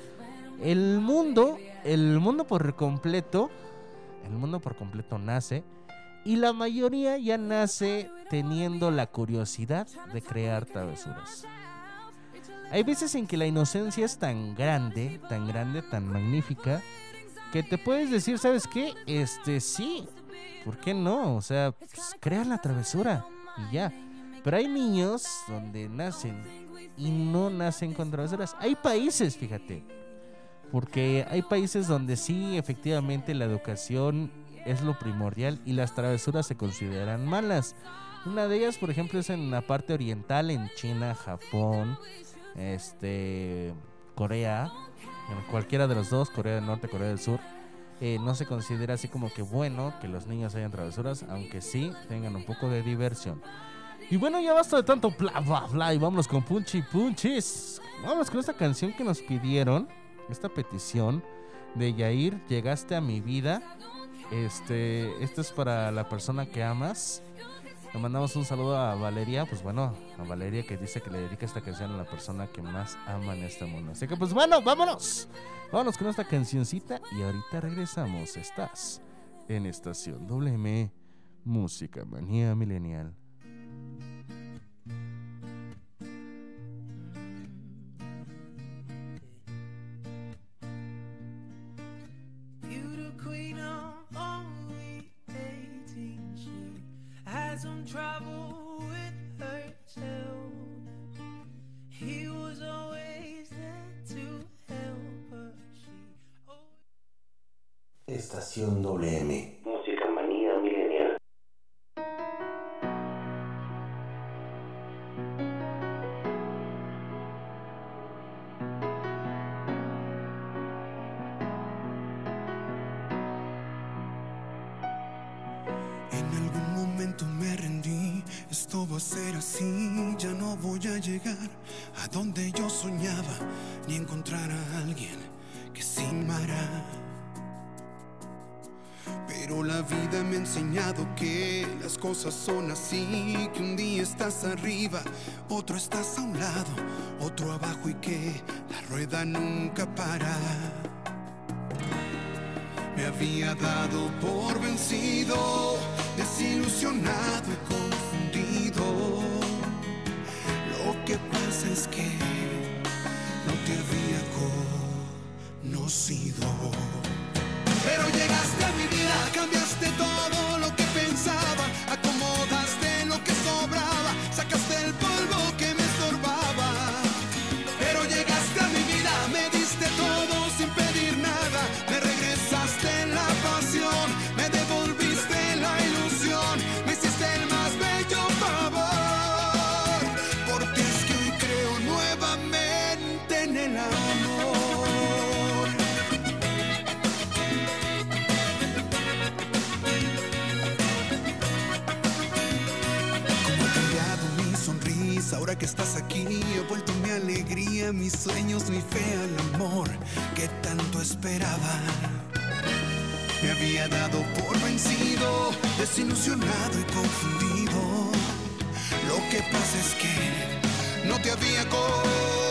S1: El mundo, el mundo por completo, el mundo por completo nace y la mayoría ya nace teniendo la curiosidad de crear travesuras. Hay veces en que la inocencia es tan grande, tan grande, tan magnífica, que te puedes decir, ¿sabes qué? Este sí, ¿por qué no? O sea, pues, crea la travesura y ya. Pero hay niños donde nacen y no nacen con travesuras. Hay países, fíjate, porque hay países donde sí, efectivamente, la educación es lo primordial y las travesuras se consideran malas. Una de ellas, por ejemplo, es en la parte oriental, en China, Japón, este, Corea, en cualquiera de los dos, Corea del Norte, Corea del Sur. eh, no se considera así como que bueno que los niños hayan travesuras, aunque sí tengan un poco de diversión. Y bueno, ya basta de tanto bla bla bla y vámonos con Punchy Punchis. Vámonos con esta canción que nos pidieron, esta petición de Yair, llegaste a mi vida. Este, esto es para la persona que amas. Le mandamos un saludo a Valeria, pues bueno, a Valeria que dice que le dedica esta canción a la persona que más ama en este mundo. Así que pues bueno, vámonos. Vámonos con esta cancioncita y ahorita regresamos. Estás en Estación WM Música Manía Milenial.
S5: Had some trouble with herself. He was always there to help her. She
S4: Estación WM.
S8: Son así, que un día estás arriba, otro estás a un lado, otro abajo y que la rueda nunca para. Me había dado por vencido, desilusionado y confundido. Lo que pasa es que no te había conocido. Pero llegaste a mi vida, cambiaste todo estás aquí. He vuelto mi alegría, mis sueños, mi fe al amor que tanto esperaba. Me había dado por vencido, desilusionado y confundido. Lo que pasa es que no te había conocido.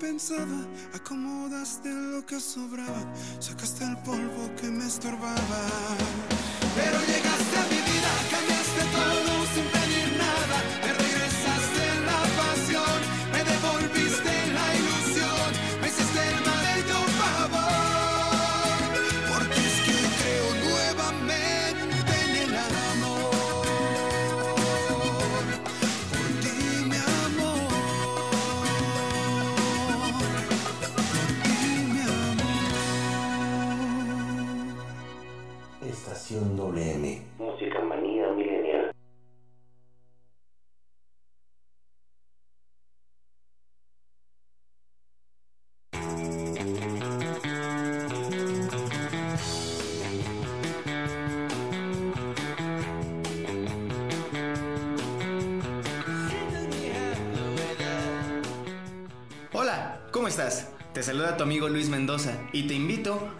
S8: Pensaba, acomodaste lo que sobraba, sacaste el polvo que me estorbaba. Pero llegaste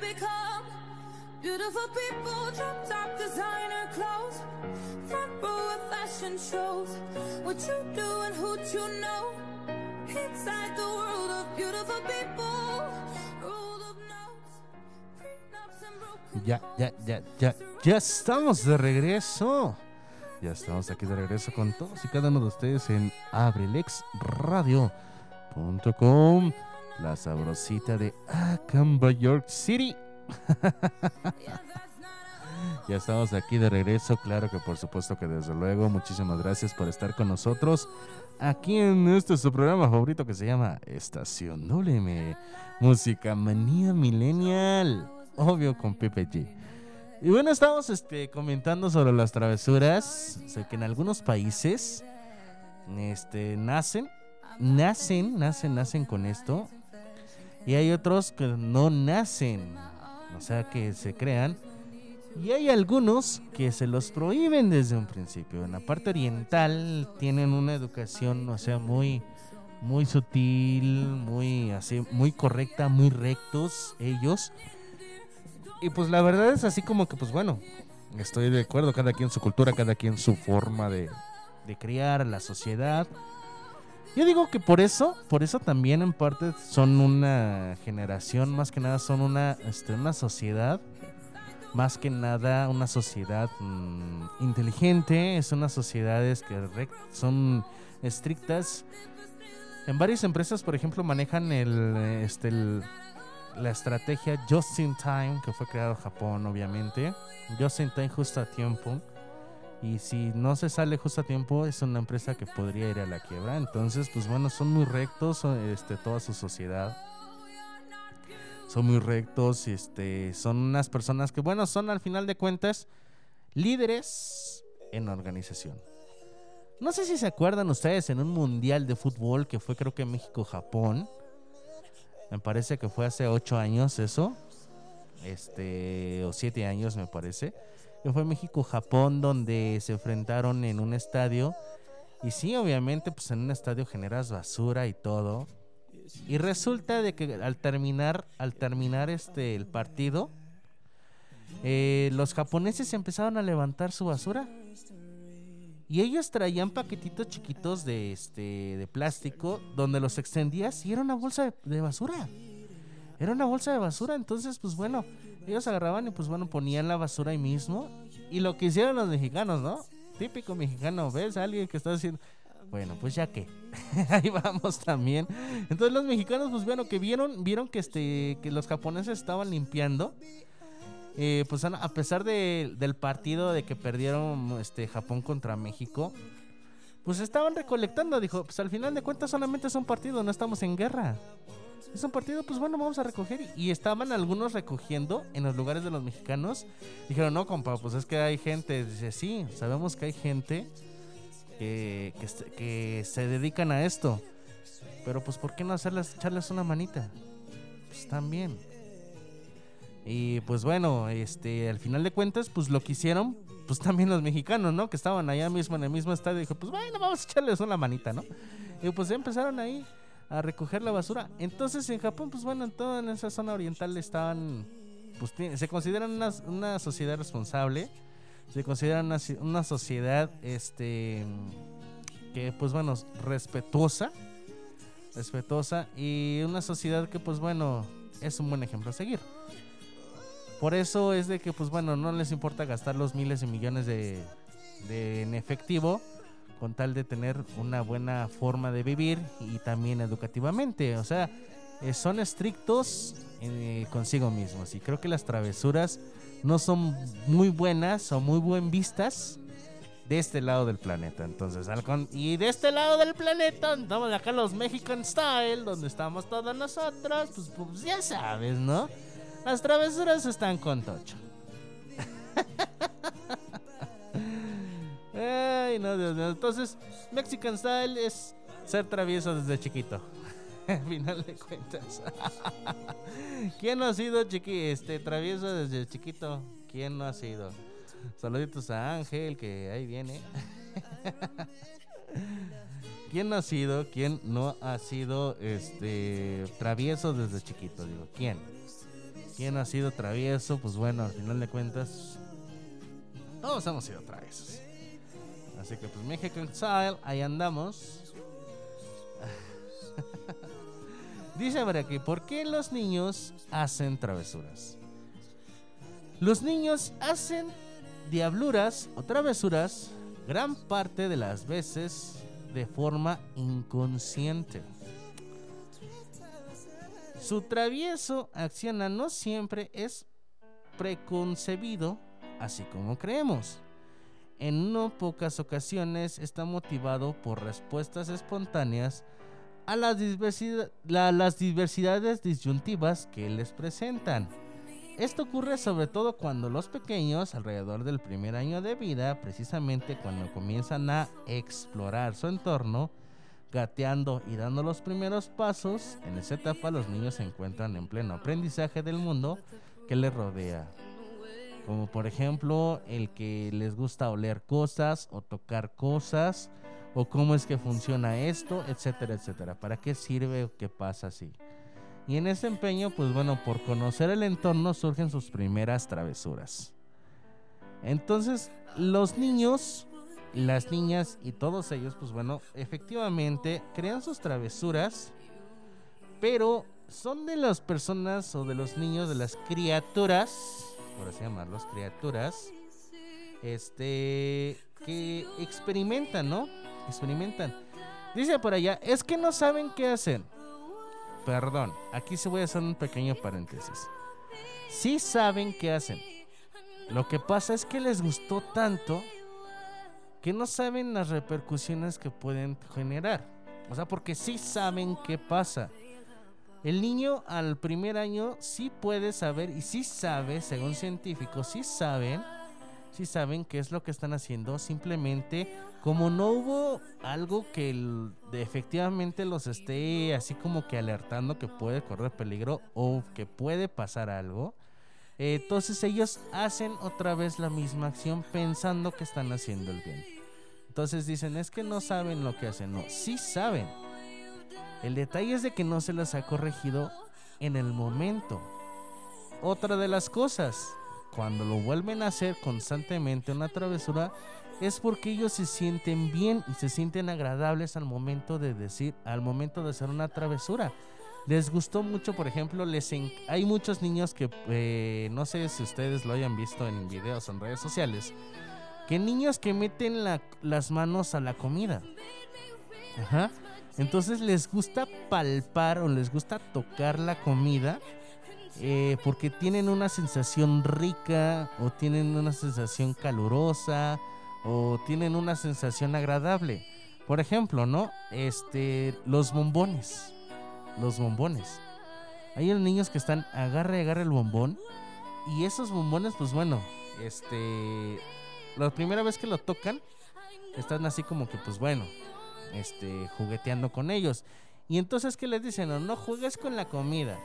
S2: Become beautiful people, drop top designer clothes, front row of fashion shows. What you do and who you know inside the world of beautiful people. Rolled up notes, prenups and broken
S1: Ya, ya, ya, ya, ya estamos de regreso. Ya estamos aquí de regreso con todos y cada uno de ustedes en abrilexradio.com. La sabrosita de Acamba, York City. <laughs> ya estamos aquí de regreso. Claro que por supuesto que desde luego. Muchísimas gracias por estar con nosotros aquí en este su programa favorito que se llama Estación WM. Música Manía Millennial. Obvio con Pepe G. Y bueno, estamos este, comentando sobre las travesuras. Sé que en algunos países este, nacen, nacen, nacen, nacen con esto. Y hay otros que no nacen, o sea, que se crean. Y hay algunos que se los prohíben desde un principio. En la parte oriental tienen una educación, o sea, muy, muy sutil, muy así, muy correcta, muy rectos ellos. Y pues la verdad es así como que, pues bueno, estoy de acuerdo, cada quien su cultura, cada quien su forma de, de criar la sociedad. Yo digo que por eso, por eso también en parte son una generación, más que nada son una, este, una sociedad, más que nada una sociedad mm, inteligente, es unas sociedades que son estrictas. En varias empresas, por ejemplo, manejan el, este, el- la estrategia Just in Time, que fue creado en Japón, obviamente. Just in Time, justo a tiempo. Y si no se sale justo a tiempo, es una empresa que podría ir a la quiebra. Entonces, pues bueno, son muy rectos, este, toda su sociedad. Son muy rectos, este, son unas personas que, bueno, son al final de cuentas líderes en organización. No sé si se acuerdan ustedes en un mundial de fútbol que fue creo que México-Japón. Me parece que fue hace ocho años eso. Este, o siete años me parece. Que fue México-Japón donde se enfrentaron en un estadio. Y sí, obviamente, pues en un estadio generas basura y todo. Y resulta de que al terminar, al terminar este el partido, eh, los japoneses empezaron a levantar su basura. Y ellos traían paquetitos chiquitos de este de plástico donde los extendías y era una bolsa de, basura. Era una bolsa de basura, entonces pues bueno, ellos agarraban y pues bueno, ponían la basura ahí mismo. Y lo que hicieron los mexicanos, ¿no? Típico mexicano, ves alguien que está haciendo... Bueno, pues ya que <laughs> ahí vamos también. Entonces los mexicanos pues bueno, que vieron vieron que este que los japoneses estaban limpiando eh, pues a pesar de- del partido de que perdieron este Japón contra México, pues estaban recolectando. Dijo, pues al final de cuentas solamente es un partido, no estamos en guerra. Es un partido, pues bueno, vamos a recoger. Y estaban algunos recogiendo en los lugares de los mexicanos. Dijeron, no, compa, pues es que hay gente. Dice, sí, sabemos que hay gente que, que se dedican a esto. Pero pues, ¿por qué no hacerles, echarles una manita? Pues también. Y pues bueno, este, al final de cuentas, pues lo que hicieron, pues también los mexicanos, ¿no? Que estaban allá mismo en el mismo estadio, dijo, pues bueno, vamos a echarles una manita, ¿no? Y pues ya empezaron ahí a recoger la basura. Entonces en Japón, pues bueno, en toda esa zona oriental estaban, pues se consideran una, una sociedad responsable, se consideran una, una sociedad, este, que pues bueno, respetuosa, respetuosa y una sociedad que pues bueno, es un buen ejemplo a seguir. Por eso es de que, pues bueno, no les importa gastar los miles y millones de, de en efectivo con tal de tener una buena forma de vivir y también educativamente. O sea, eh, son estrictos eh, consigo mismos y creo que las travesuras no son muy buenas o muy buen vistas de este lado del planeta. Entonces, al con- y de este lado del planeta, estamos acá los Mexican Style, donde estamos todos nosotros, pues, pues ya sabes, ¿no? Las travesuras están con Tocho. Ay, no, Dios mío. Entonces, Mexican Style es ser travieso desde chiquito. <laughs> Al final de cuentas. <laughs> ¿Quién no ha sido chiqui este travieso desde chiquito? ¿Quién no ha sido? Saluditos a Ángel, que ahí viene. <laughs> ¿Quién no ha sido? ¿Quién no ha sido este travieso desde chiquito? Digo, ¿quién? ¿Quién ha sido travieso? Pues bueno, al final de cuentas, todos hemos sido traviesos. Así que pues Mexican Style, ahí andamos. <laughs> Dice por aquí, ¿por qué los niños hacen travesuras? Los niños hacen diabluras o travesuras gran parte de las veces de forma inconsciente. Su travieso acciona no siempre es preconcebido, así como creemos. En no pocas ocasiones está motivado por respuestas espontáneas a las, las diversidades disyuntivas que les presentan. Esto ocurre sobre todo cuando los pequeños, alrededor del primer año de vida, precisamente cuando comienzan a explorar su entorno, gateando y dando los primeros pasos, en esa etapa los niños se encuentran en pleno aprendizaje del mundo que les rodea. Como por ejemplo el que les gusta oler cosas o tocar cosas, o cómo es que funciona esto, etcétera, etcétera. ¿Para qué sirve o qué pasa así? Y en ese empeño, pues bueno, por conocer el entorno surgen sus primeras travesuras. Entonces, los niños, las niñas y todos ellos, pues bueno, efectivamente crean sus travesuras, pero son de las personas o de los niños, de las criaturas, por así llamarlos, criaturas, este, que experimentan, ¿no? Experimentan. Dice por allá, es que no saben qué hacer. Perdón, aquí se voy a hacer un pequeño paréntesis. Sí saben qué hacen. Lo que pasa es que les gustó tanto que no saben las repercusiones que pueden generar. O sea, porque sí saben qué pasa. El niño al primer año sí puede saber y sí sabe, según científicos, sí saben, sí saben qué es lo que están haciendo. Simplemente, como no hubo algo que efectivamente los esté así como que alertando que puede correr peligro o que puede pasar algo, entonces ellos hacen otra vez la misma acción pensando que están haciendo el bien. Entonces dicen, es que no saben lo que hacen. No, sí saben. El detalle es de que no se las ha corregido en el momento. Otra de las cosas, cuando lo vuelven a hacer constantemente una travesura, es porque ellos se sienten bien y se sienten agradables al momento de decir, al momento de hacer una travesura. Les gustó mucho, por ejemplo, les en- hay muchos niños que eh, no sé si ustedes lo hayan visto en videos en redes sociales, que niños que meten la- las manos a la comida. Ajá. Entonces les gusta palpar o les gusta tocar la comida eh, porque tienen una sensación rica o tienen una sensación calurosa o tienen una sensación agradable. Por ejemplo, ¿no? Este, los bombones. Los bombones. Hay niños que están agarre agarre el bombón y esos bombones, pues bueno, este, la primera vez que lo tocan, están así como que, pues bueno, este, jugueteando con ellos. Y entonces, ¿qué les dicen? No, no juegues con la comida.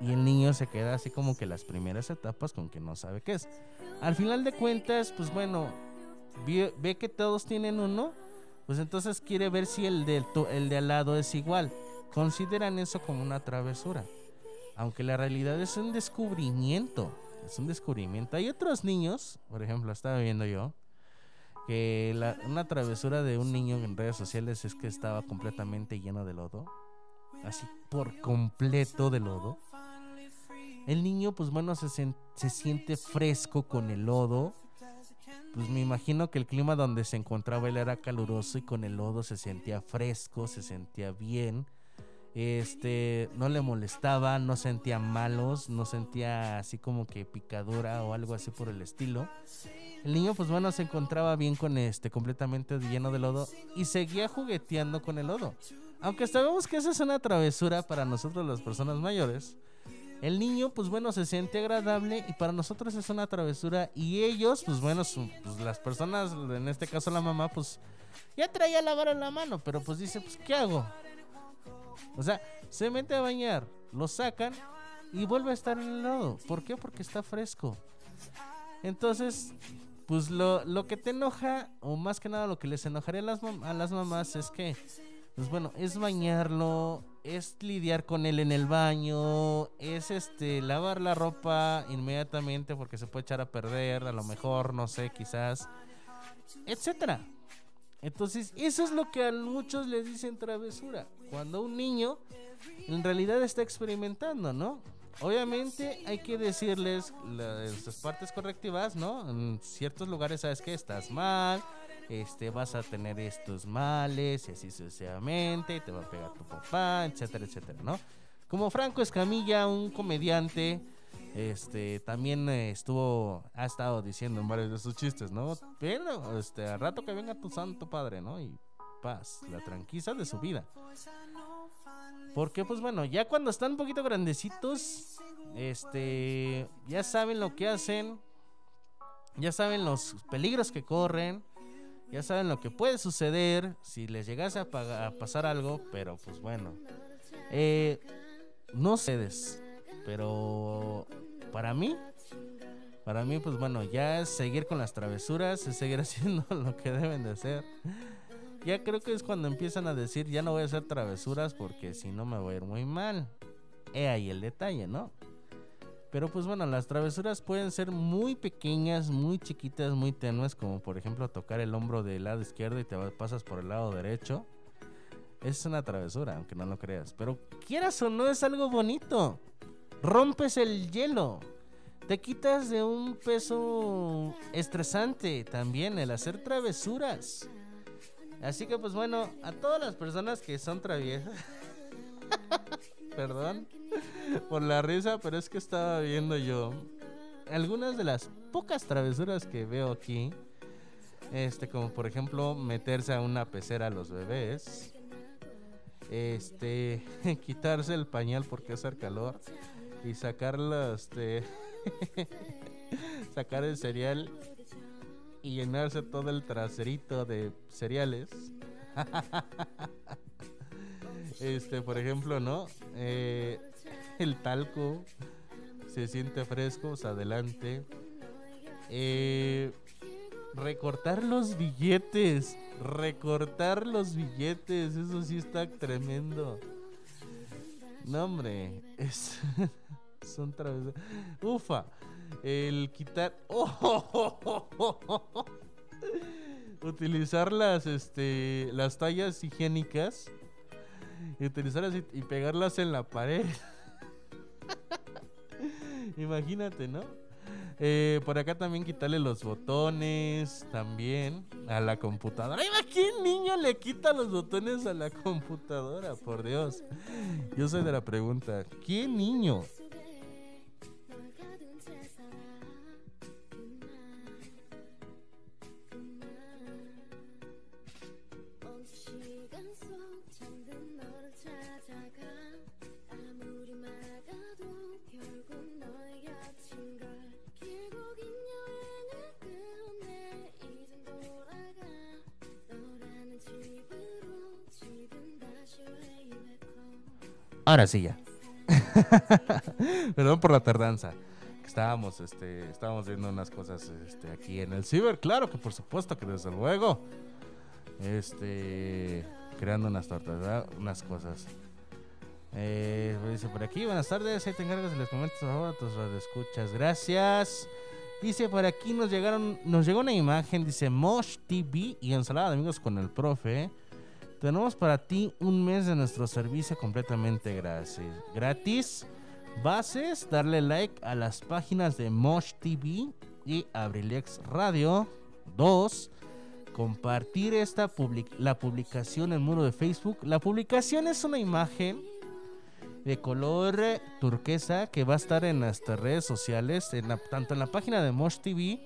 S1: Y el niño se queda así como que las primeras etapas con que no sabe qué es. Al final de cuentas, pues bueno, ve, ve que todos tienen uno, pues entonces quiere ver si el de, el de al lado es igual. Consideran eso como una travesura. Aunque la realidad es un descubrimiento. Es un descubrimiento. Hay otros niños, por ejemplo, estaba viendo yo, que la- una travesura de un niño en redes sociales es que estaba completamente lleno de lodo. Así por completo de lodo. El niño, pues bueno, se, se siente fresco con el lodo. Pues me imagino que el clima donde se encontraba él era caluroso y con el lodo se sentía fresco, se sentía bien. Este, no le molestaba, no sentía malos, no sentía así como que picadura o algo así por el estilo. El niño, pues bueno, se encontraba bien con este, completamente lleno de lodo y seguía jugueteando con el lodo. Aunque sabemos que esa es una travesura para nosotros las personas mayores, el niño, pues bueno, se siente agradable y para nosotros es una travesura y ellos, pues bueno, pues las personas, en este caso la mamá, pues ya traía la vara en la mano, pero pues dice, pues ¿qué hago? O sea, se mete a bañar, lo sacan y vuelve a estar en el lodo. ¿Por qué? Porque está fresco. Entonces, pues lo, lo que te enoja, o más que nada lo que les enojaría a las, mamás es que, pues bueno, es bañarlo, es lidiar con él en el baño, es este lavar la ropa inmediatamente porque se puede echar a perder, a lo mejor, no sé, quizás, etcétera. Entonces, eso es lo que a muchos les dicen travesura. Cuando un niño en realidad está experimentando, ¿no? Obviamente hay que decirles las, partes correctivas, ¿no? En ciertos lugares sabes que estás mal, este, vas a tener estos males y así sucesivamente, te va a pegar tu papá, etcétera, etcétera, ¿no? Como Franco Escamilla, un comediante, este, también estuvo, ha estado diciendo en varios de sus chistes, ¿no? Pero, este, al rato que venga tu santo padre, ¿no? Paz, la tranquiliza de su vida. Porque, pues bueno, ya cuando están un poquito grandecitos, este, ya saben lo que hacen, ya saben los peligros que corren, ya saben lo que puede suceder si les llegase a, paga- a pasar algo, pero pues bueno, eh, no cedes, pero para mí, para mí, pues bueno, ya es seguir con las travesuras, es seguir <laughs> haciendo lo que deben de hacer. Ya creo que es cuando empiezan a decir, ya no voy a hacer travesuras porque si no me voy a ir muy mal. He ahí el detalle, ¿no? Pero pues bueno, las travesuras pueden ser muy pequeñas, muy chiquitas, muy tenues, como por ejemplo tocar el hombro del lado izquierdo y te pasas por el lado derecho. Es una travesura, aunque no lo creas. Pero quieras o no, es algo bonito. Rompes el hielo. Te quitas de un peso estresante también el hacer travesuras. Así que pues bueno, a todas las personas que son traviesas, <laughs> perdón por la risa, pero es que estaba viendo yo algunas de las pocas travesuras que veo aquí. Este, como por ejemplo, meterse a una pecera a los bebés. Este, <laughs> quitarse el pañal porque hace calor. Y este, <laughs> sacar el cereal y llenarse todo el traserito de cereales. este, por ejemplo, ¿no? Eh, el talco se siente fresco, pues adelante. Eh, recortar los billetes, recortar los billetes, eso sí está tremendo. No, hombre, es, <laughs> son travesuras. Ufa, el quitar. <laughs> ¡Oh! Utilizar las, este, las tallas higiénicas y utilizarlas y, pegarlas en la pared. <laughs> Imagínate, ¿no? Eh, por acá también quitarle los botones también a la computadora. Ay, ¿a ¿Qué niño le quita los botones a la computadora? Por Dios. Yo soy de la pregunta. ¿Qué niño? Ahora sí ya. <laughs> Perdón por la tardanza. Estábamos, este, estábamos viendo unas cosas este, aquí en el ciber. Claro que por supuesto que desde luego. Este, creando unas tortas, ¿verdad? unas cosas. Eh, dice por aquí, buenas tardes, ahí te encargas y les comentas por favor a tus radioescuchas. Gracias. Dice por aquí nos llegaron, nos llegó una imagen, dice Mosh TV y ensalada de amigos con el profe. Tenemos para ti un mes de nuestro servicio completamente gratis. Gratis. Bases, darle like a las páginas de Mosh TV y Abrilex Radio. 2. Compartir esta public la publicación en el muro de Facebook. La publicación es una imagen de color turquesa que va a estar en nuestras redes sociales, tanto en la página de Mosh TV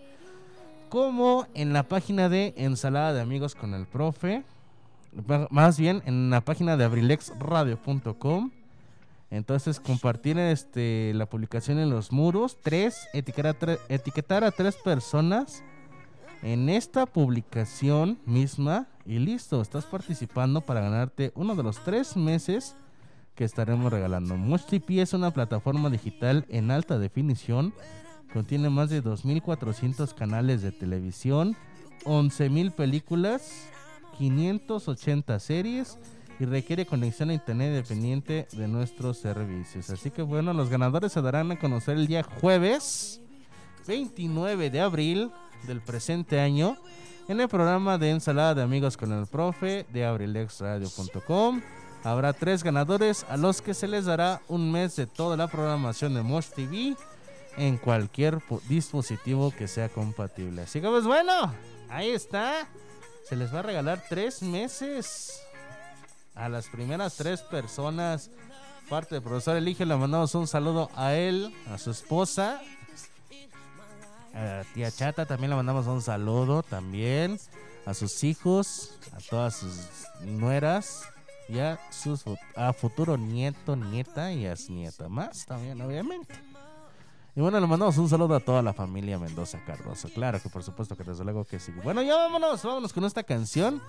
S1: como en la página de Ensalada de Amigos con el Profe. Más bien en la página de abrilexradio.com. Entonces compartir este la publicación en los muros. Tres, etiquetar a, tre- etiquetar a tres personas en esta publicación misma. Y listo, estás participando para ganarte uno de los tres meses que estaremos regalando. Much TV es una plataforma digital en alta definición. Contiene más de 2.400 canales de televisión, 11.000 películas, 580 series y requiere conexión a internet dependiente de nuestros servicios. Así que bueno, los ganadores se darán a conocer el día jueves 29 de abril del presente año en el programa de ensalada de amigos con el profe de abrilexradio.com. Habrá tres ganadores a los que se les dará un mes de toda la programación de Mosh TV en cualquier dispositivo que sea compatible. Así que pues bueno, ahí está. Se les va a regalar tres meses a las primeras tres personas. Parte del profesor Elige, le mandamos un saludo a él, a su esposa. A tía Chata también le mandamos un saludo también. A sus hijos, a todas sus nueras y a sus a futuro nieto, nieta y a su nieta más también, obviamente. Y bueno, le mandamos un saludo a toda la familia Mendoza Cardoso. Claro que por supuesto que desde luego que sí. Bueno, ya vámonos, vámonos con esta canción.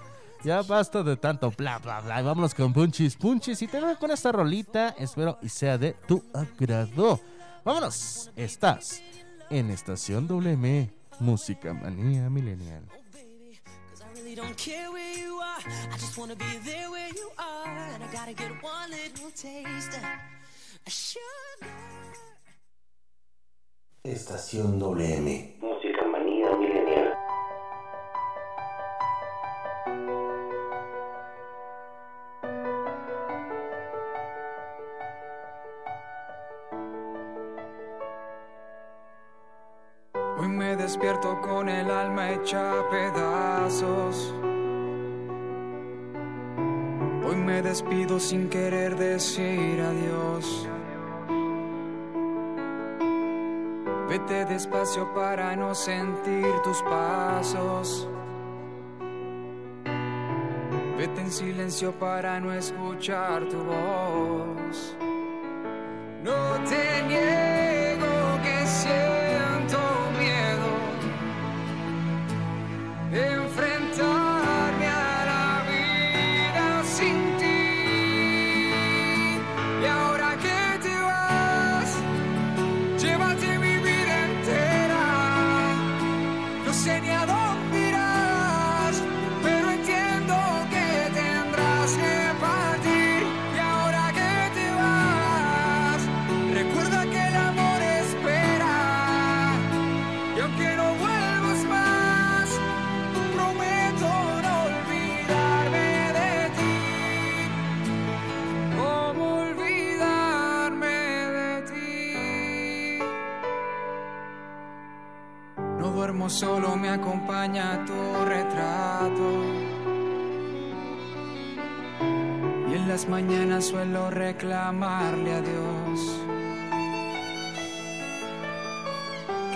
S1: Ya basta de tanto bla bla bla. Vámonos con punchis punchis. Y te dejo con esta rolita. Espero y sea de tu agrado. Vámonos. Estás en Estación WM. Música Manía
S5: really don't care where you are. I just wanna be there where you are. And I gotta get one little taste. of sugar.
S4: Estación WM. Música manía milenial.
S9: Hoy me despierto con el alma hecha a pedazos. Hoy me despido sin querer decir adiós. Vete despacio para no sentir tus pasos. Vete en silencio para no escuchar tu voz. No te Solo, me acompaña tu retrato. Y en las mañanas suelo reclamarle a Dios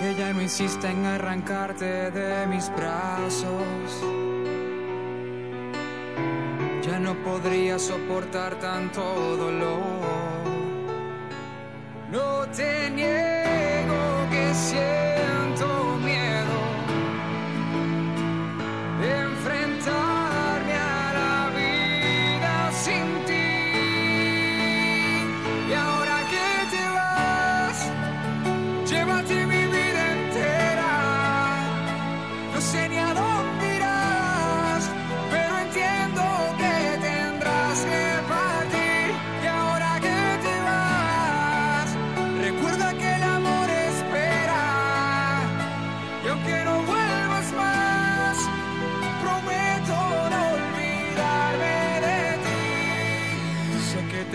S9: que ya no insista en arrancarte de mis brazos. Ya no podría soportar tanto dolor. No te niego que siento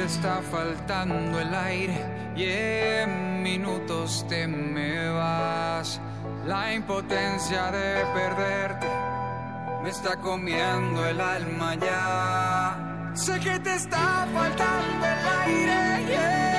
S9: está faltando el aire y en minutos te me vas. La impotencia de perderte me está comiendo el alma ya. Sé que te está faltando el aire y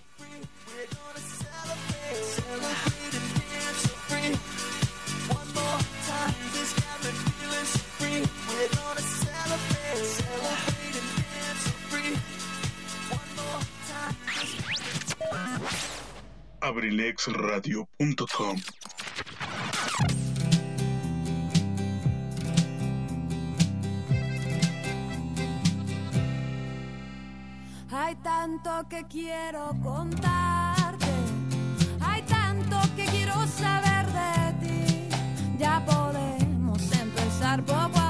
S10: abrilexradio.com.
S2: Hay tanto que quiero contarte, hay tanto que quiero saber de ti. Ya podemos empezar poco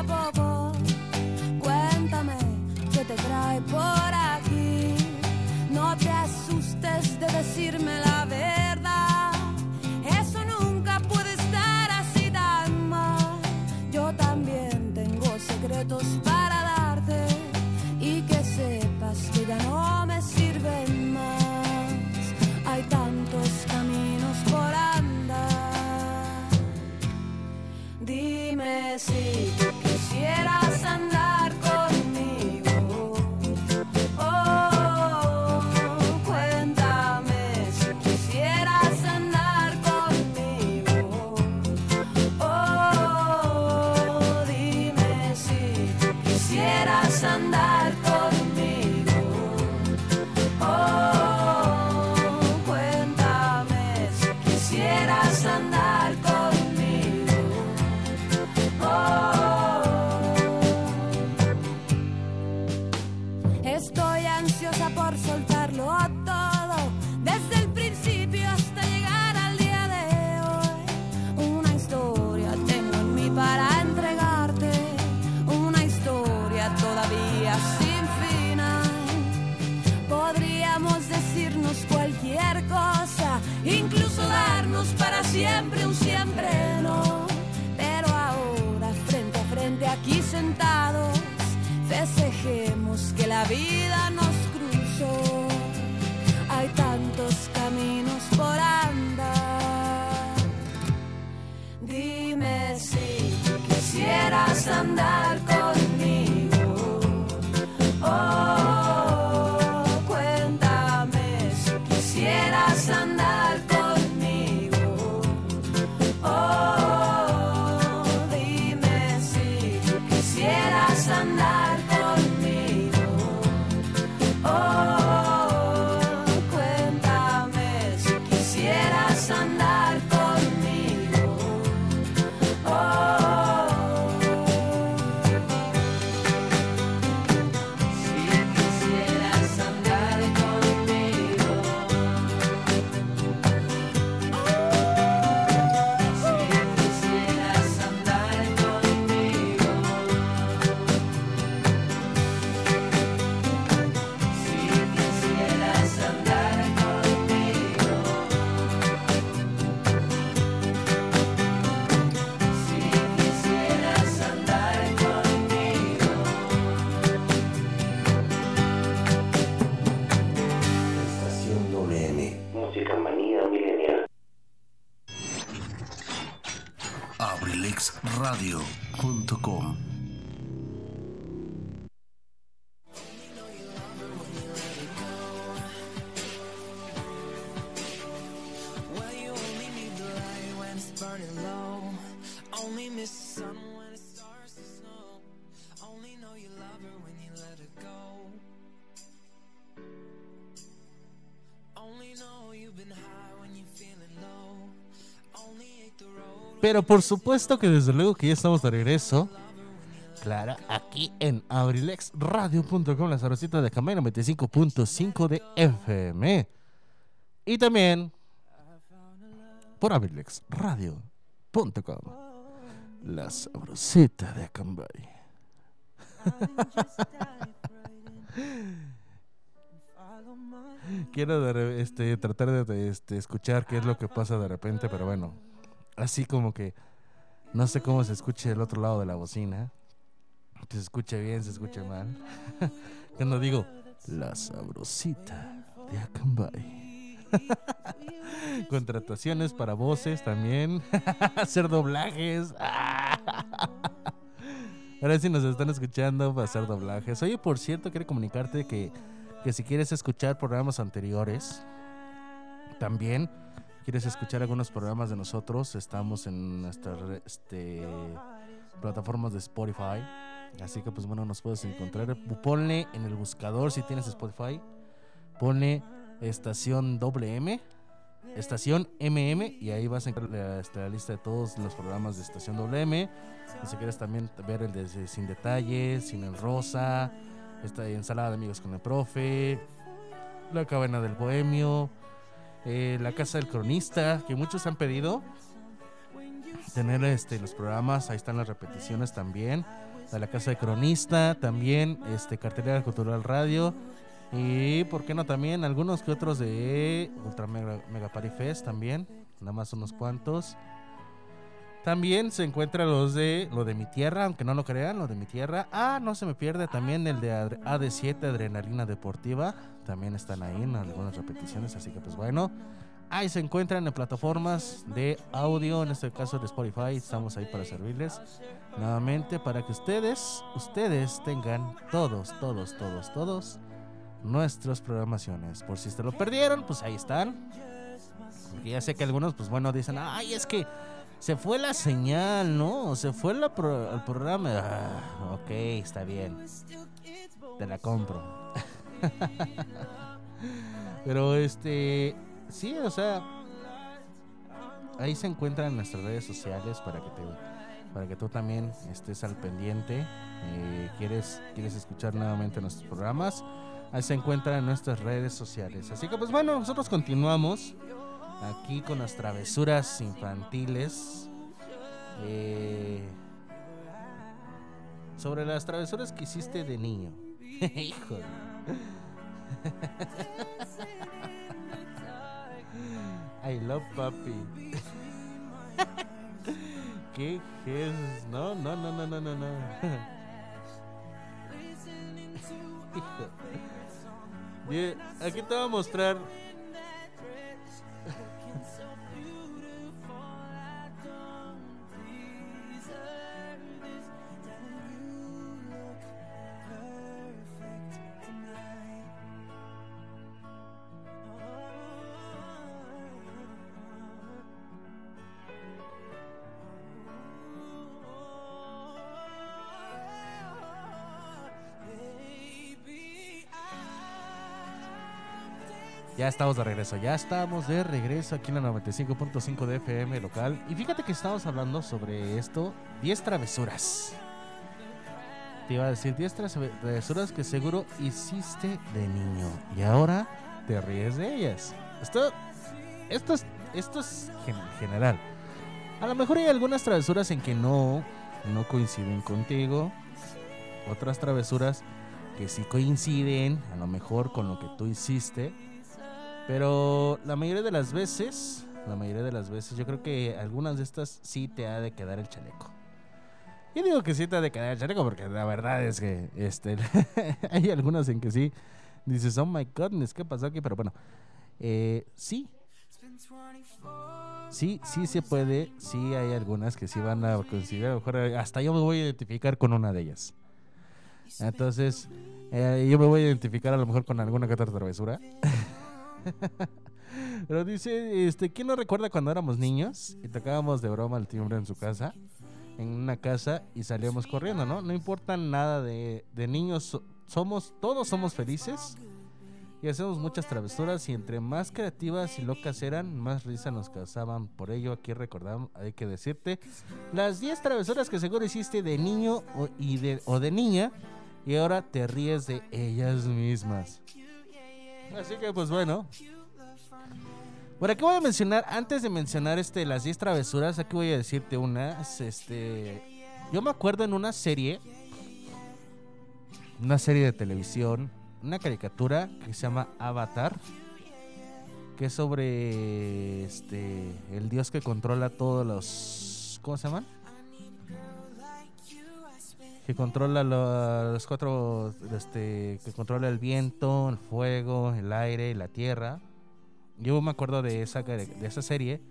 S4: Música manía milenial.
S11: Abrilexradio.com
S1: Pero por supuesto que desde luego que ya estamos de regreso. Clara, aquí en abrilexradio.com, la zarocita de Camay 95.5 de FM. Y también por abrilexradio.com, la sabrosita de Acambay. <laughs> Quiero este, tratar de este, escuchar qué es lo que pasa de repente, pero bueno así como que no sé cómo se escuche del otro lado de la bocina. Se escucha bien, se escucha mal. <laughs> Cuando digo la sabrosita de Acambay. <laughs> Contrataciones para voces también. <laughs> hacer doblajes. Ahora si nos están escuchando para hacer doblajes. Oye, por cierto, quiero comunicarte que, que si quieres escuchar programas anteriores, también quieres escuchar algunos programas de nosotros, estamos en nuestras este, plataformas de Spotify. Así que pues bueno, nos puedes encontrar. Ponle en el buscador si tienes Spotify. Ponle estación WM, estación MM y ahí vas a encontrar la, este, la lista de todos los programas de estación WM. Si quieres también ver el de Sin Detalles, Sin el Rosa, esta ensalada de amigos con el profe, La Cabana del Bohemio, eh, La Casa del Cronista, que muchos han pedido tener este los programas, ahí están las repeticiones también. La Casa del Cronista, también este Cartelera Cultural Radio. Y por qué no también algunos que otros de Ultra Mega, Mega Party Fest también, nada más unos cuantos. También se encuentran los de lo de mi tierra, aunque no lo crean, lo de mi tierra. Ah, no se me pierde también el de Adre- AD7 Adrenalina Deportiva. También están ahí en algunas repeticiones, así que pues bueno. Ahí se encuentran en plataformas de audio, en este caso de Spotify. Estamos ahí para servirles nuevamente para que ustedes, ustedes tengan todos, todos, todos, todos nuestras programaciones. Por si se lo perdieron, pues ahí están. Porque ya sé que algunos, pues bueno, dicen, ay, es que se fue la señal, ¿no? Se fue la pro- el programa. Ah, ok, está bien. Te la compro. <laughs> Pero este, sí, o sea, ahí se encuentran nuestras redes sociales para que te, para que tú también estés al pendiente. Eh, quieres, quieres escuchar nuevamente nuestros programas. Ahí se encuentran en nuestras redes sociales. Así que pues bueno, nosotros continuamos aquí con las travesuras infantiles. Eh, sobre las travesuras que hiciste de niño. <laughs> Híjole. <laughs> I love papi. <laughs> ¿Qué es? No, no, no, no, no, no, no. Bien, Aquí te voy a mostrar. Estamos de regreso, ya estamos de regreso aquí en la 95.5 de FM local. Y fíjate que estamos hablando sobre esto, 10 travesuras. Te iba a decir 10 trave- travesuras que seguro hiciste de niño y ahora te ríes de ellas. Esto, esto es, esto es gen- general. A lo mejor hay algunas travesuras en que no, no coinciden contigo. Otras travesuras que sí coinciden, a lo mejor con lo que tú hiciste. Pero la mayoría de las veces, la mayoría de las veces, yo creo que algunas de estas sí te ha de quedar el chaleco. Yo digo que sí te ha de quedar el chaleco porque la verdad es que este, <laughs> hay algunas en que sí dices, oh my goodness, ¿qué pasó aquí? Pero bueno, eh, sí. Sí, sí se puede. Sí hay algunas que sí van a considerar. A lo mejor hasta yo me voy a identificar con una de ellas. Entonces, eh, yo me voy a identificar a lo mejor con alguna que otra travesura. <laughs> <laughs> Pero dice, este, ¿quién no recuerda cuando éramos niños y tocábamos de broma el timbre en su casa? En una casa y salíamos corriendo, ¿no? No importa nada de, de niños, so- somos, todos somos felices y hacemos muchas travesuras y entre más creativas y locas eran, más risa nos causaban. Por ello aquí recordamos, hay que decirte, las 10 travesuras que seguro hiciste de niño o, y de, o de niña y ahora te ríes de ellas mismas. Así que pues bueno, Bueno, aquí voy a mencionar, antes de mencionar este, las 10 travesuras, aquí voy a decirte unas. Este, yo me acuerdo en una serie, una serie de televisión, una caricatura que se llama Avatar, que es sobre este, el dios que controla todos los. ¿Cómo se llaman? Que controla lo- los cuatro. Este, que controla el viento, el fuego, el aire y la tierra. Yo me acuerdo de esa, de esa serie.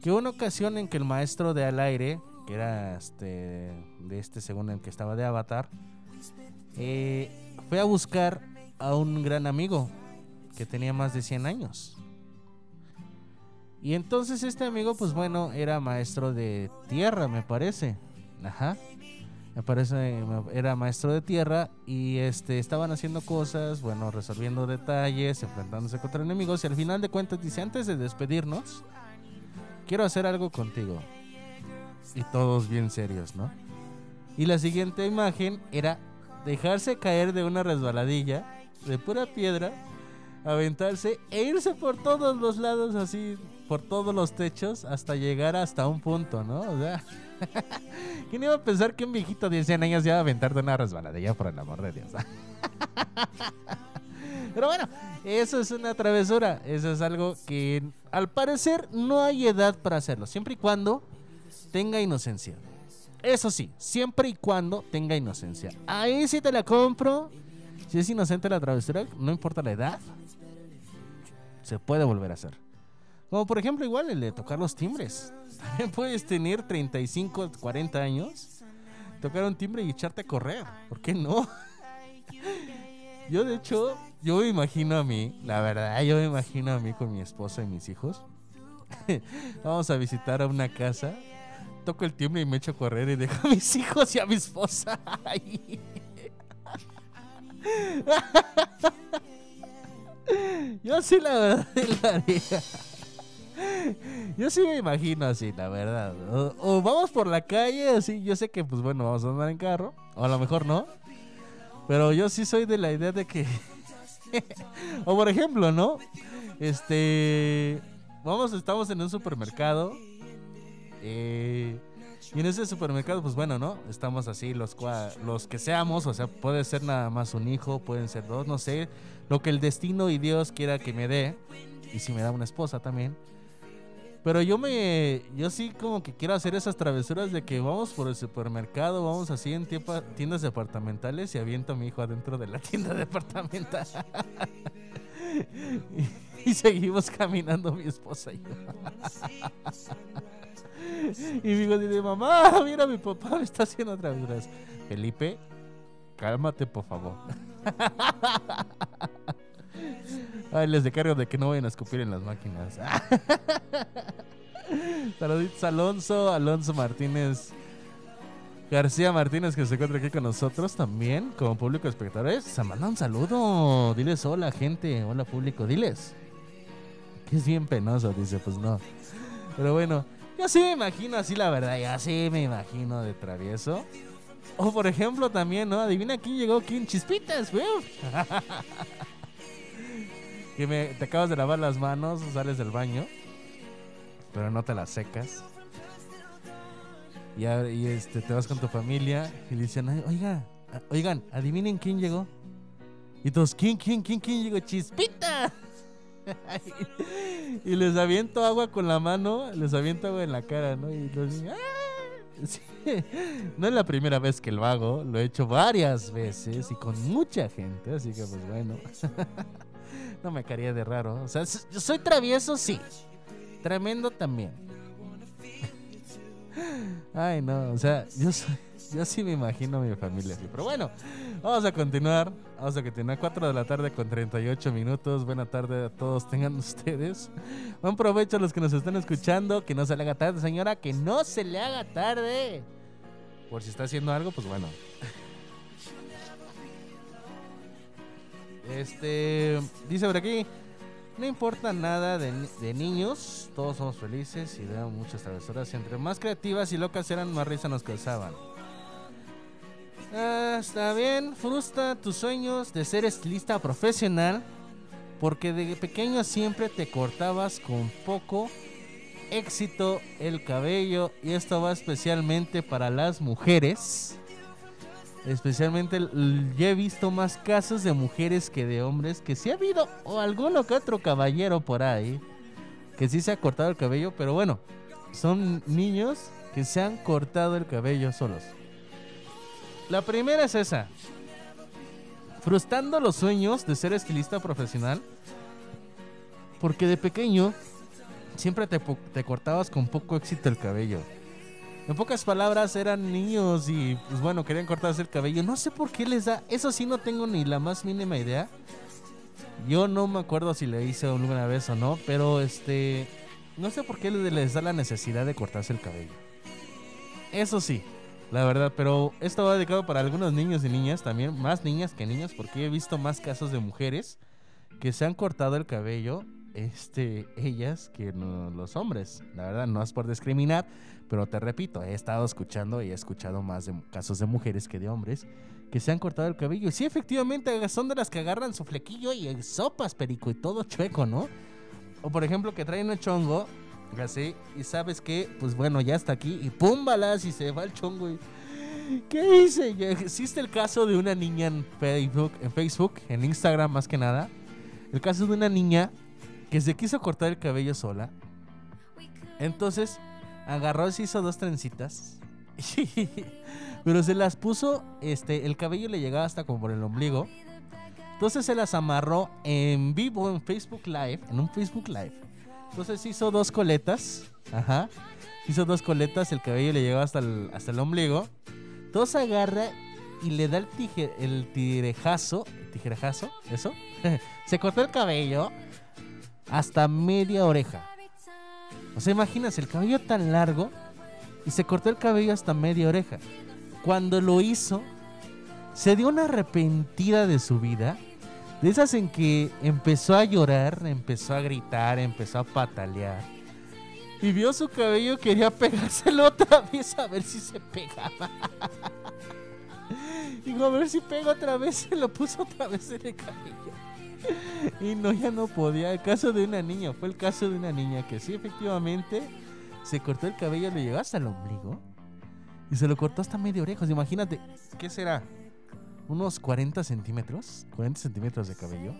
S1: Que hubo una ocasión en que el maestro de al aire, que era este, de este según el que estaba de Avatar, eh, fue a buscar a un gran amigo que tenía más de 100 años. Y entonces este amigo, pues bueno, era maestro de tierra, me parece. Ajá. Me parece, era maestro de tierra y este estaban haciendo cosas, bueno, resolviendo detalles, enfrentándose contra enemigos y al final de cuentas dice, antes de despedirnos, quiero hacer algo contigo. Y todos bien serios, ¿no? Y la siguiente imagen era dejarse caer de una resbaladilla de pura piedra, aventarse e irse por todos los lados así, por todos los techos hasta llegar hasta un punto, ¿no? O sea, <laughs> ¿quién iba a pensar que un viejito de 100 años iba a aventar de una resbaladilla por el amor de Dios? <laughs> Pero bueno, eso es una travesura, eso es algo que al parecer no hay edad para hacerlo, siempre y cuando tenga inocencia. Eso sí, siempre y cuando tenga inocencia. Ahí sí te la compro. Si es inocente la travesura, no importa la edad, se puede volver a hacer. Como por ejemplo, igual el de tocar los timbres. <laughs> También puedes tener 35, 40 años, tocar un timbre y echarte a correr. ¿Por qué no? <laughs> Yo de hecho, yo me imagino a mí, la verdad, yo me imagino a mí con mi esposa y mis hijos. <laughs> Vamos a visitar a una casa, toco el timbre y me echo a correr y dejo a mis hijos y a mi esposa ahí. Yo sí la verdad <laughs> la haría. Yo sí me imagino así, la verdad. O, o vamos por la calle, así. Yo sé que, pues bueno, vamos a andar en carro. O a lo mejor no. Pero yo sí soy de la idea de que. <laughs> o por ejemplo, ¿no? Este. Vamos, estamos en un supermercado. eh, y en ese supermercado, pues bueno, ¿no? Estamos así, los, los que seamos. O sea, puede ser nada más un hijo, pueden ser dos, no sé. Lo que el destino y Dios quiera que me dé. Y si me da una esposa también. Pero yo me. Yo sí, como que quiero hacer esas travesuras de que vamos por el supermercado, vamos así en tiendas departamentales y aviento a mi hijo adentro de la tienda <laughs> departamental. <laughs> y, y seguimos caminando mi esposa y yo. <laughs> y mi hijo dice: Mamá, mira, mi papá me está haciendo travesuras. Felipe, cálmate, por favor. <laughs> Ay, les descargo de que no vayan a escupir en las máquinas. <laughs> Saluditos Alonso, Alonso Martínez. García Martínez que se encuentra aquí con nosotros también como público espectadores. Se manda un saludo. Diles hola gente, hola público, diles. Que es bien penoso, dice, pues no. Pero bueno, yo sí me imagino así la verdad, ya sí me imagino de travieso. O por ejemplo también, ¿no? Adivina quién llegó aquí en Chispitas, güey. <laughs> que me, te acabas de lavar las manos, sales del baño, pero no te las secas. Y, este, te vas con tu familia y le dicen, "Ay, oiga, oigan, adivinen quién llegó. Y todos, ¿quién, quién, quién, quién llegó? Chispita. <laughs> y les aviento agua con la mano, les aviento agua en la cara, ¿no? Y los "Ah". <laughs> No es la primera vez que lo hago, lo he hecho varias veces y con mucha gente, así que pues bueno. <laughs> no me caería de raro. O sea, soy travieso, sí. Tremendo también. Ay, no, o sea, yo yo sí me imagino a mi familia así. Pero bueno, vamos a continuar. Vamos a continuar 4 de la tarde con 38 minutos. Buena tarde a todos tengan <laughs> ustedes. Buen provecho a los que nos están escuchando. Que no se le haga tarde, señora. Que no se le haga tarde. Por si está haciendo algo, pues bueno. Este, dice por aquí, no importa nada de, de niños, todos somos felices y veo muchas travesuras. Entre más creativas y locas eran, más risa nos causaban. Ah, está bien, frustra tus sueños de ser estilista profesional. porque de pequeño siempre te cortabas con poco éxito el cabello y esto va especialmente para las mujeres. Especialmente ya he visto más casos de mujeres que de hombres que sí ha habido o alguno que otro caballero por ahí que sí se ha cortado el cabello, pero bueno, son niños que se han cortado el cabello solos. La primera es esa. Frustrando los sueños de ser estilista profesional porque de pequeño siempre te, te cortabas con poco éxito el cabello. En pocas palabras, eran niños y, pues bueno, querían cortarse el cabello. No sé por qué les da. Eso sí, no tengo ni la más mínima idea. Yo no me acuerdo si le hice alguna vez o no, pero este. No sé por qué les da la necesidad de cortarse el cabello. Eso sí, la verdad, pero esto va dedicado para algunos niños y niñas también, más niñas que niños, porque he visto más casos de mujeres que se han cortado el cabello, este, ellas que no- los hombres. La verdad, no es por discriminar, pero te repito, he estado escuchando y he escuchado más casos de mujeres que de hombres que se han cortado el cabello. Sí, efectivamente, son de las que agarran su flequillo y sopas, perico, y todo chueco, ¿no? O por ejemplo, que traen un chongo, y sabes que, pues bueno, ya está aquí, y pum, balas, y se va el chongo. Y, ¿Qué hice? Existe el caso de una niña en Facebook, en Facebook, en Instagram más que nada. El caso de una niña que se quiso cortar el cabello sola. Entonces agarró, se hizo dos trencitas. <laughs> Pero se las puso, este, el cabello le llegaba hasta como por el ombligo. Entonces se las amarró en vivo en Facebook Live, en un Facebook Live. Entonces hizo dos coletas, ajá. Hizo dos coletas, el cabello le llegaba hasta el, hasta el ombligo. Entonces agarra y le da el, tije- el tirejazo, tijerejazo, eso. <laughs> se cortó el cabello hasta media oreja. O sea, imagínense, el cabello tan largo y se cortó el cabello hasta media oreja. Cuando lo hizo, se dio una arrepentida de su vida. De esas en que empezó a llorar, empezó a gritar, empezó a patalear. Y vio su cabello, quería pegárselo otra vez a ver si se pegaba. <laughs> Dijo, a ver si pega otra vez, se lo puso otra vez en el cabello. Y no, ya no podía. El caso de una niña, fue el caso de una niña que sí, efectivamente, se cortó el cabello, le llegó hasta el ombligo. Y se lo cortó hasta medio orejas. Imagínate, ¿qué será? ¿Unos 40 centímetros? 40 centímetros de cabello.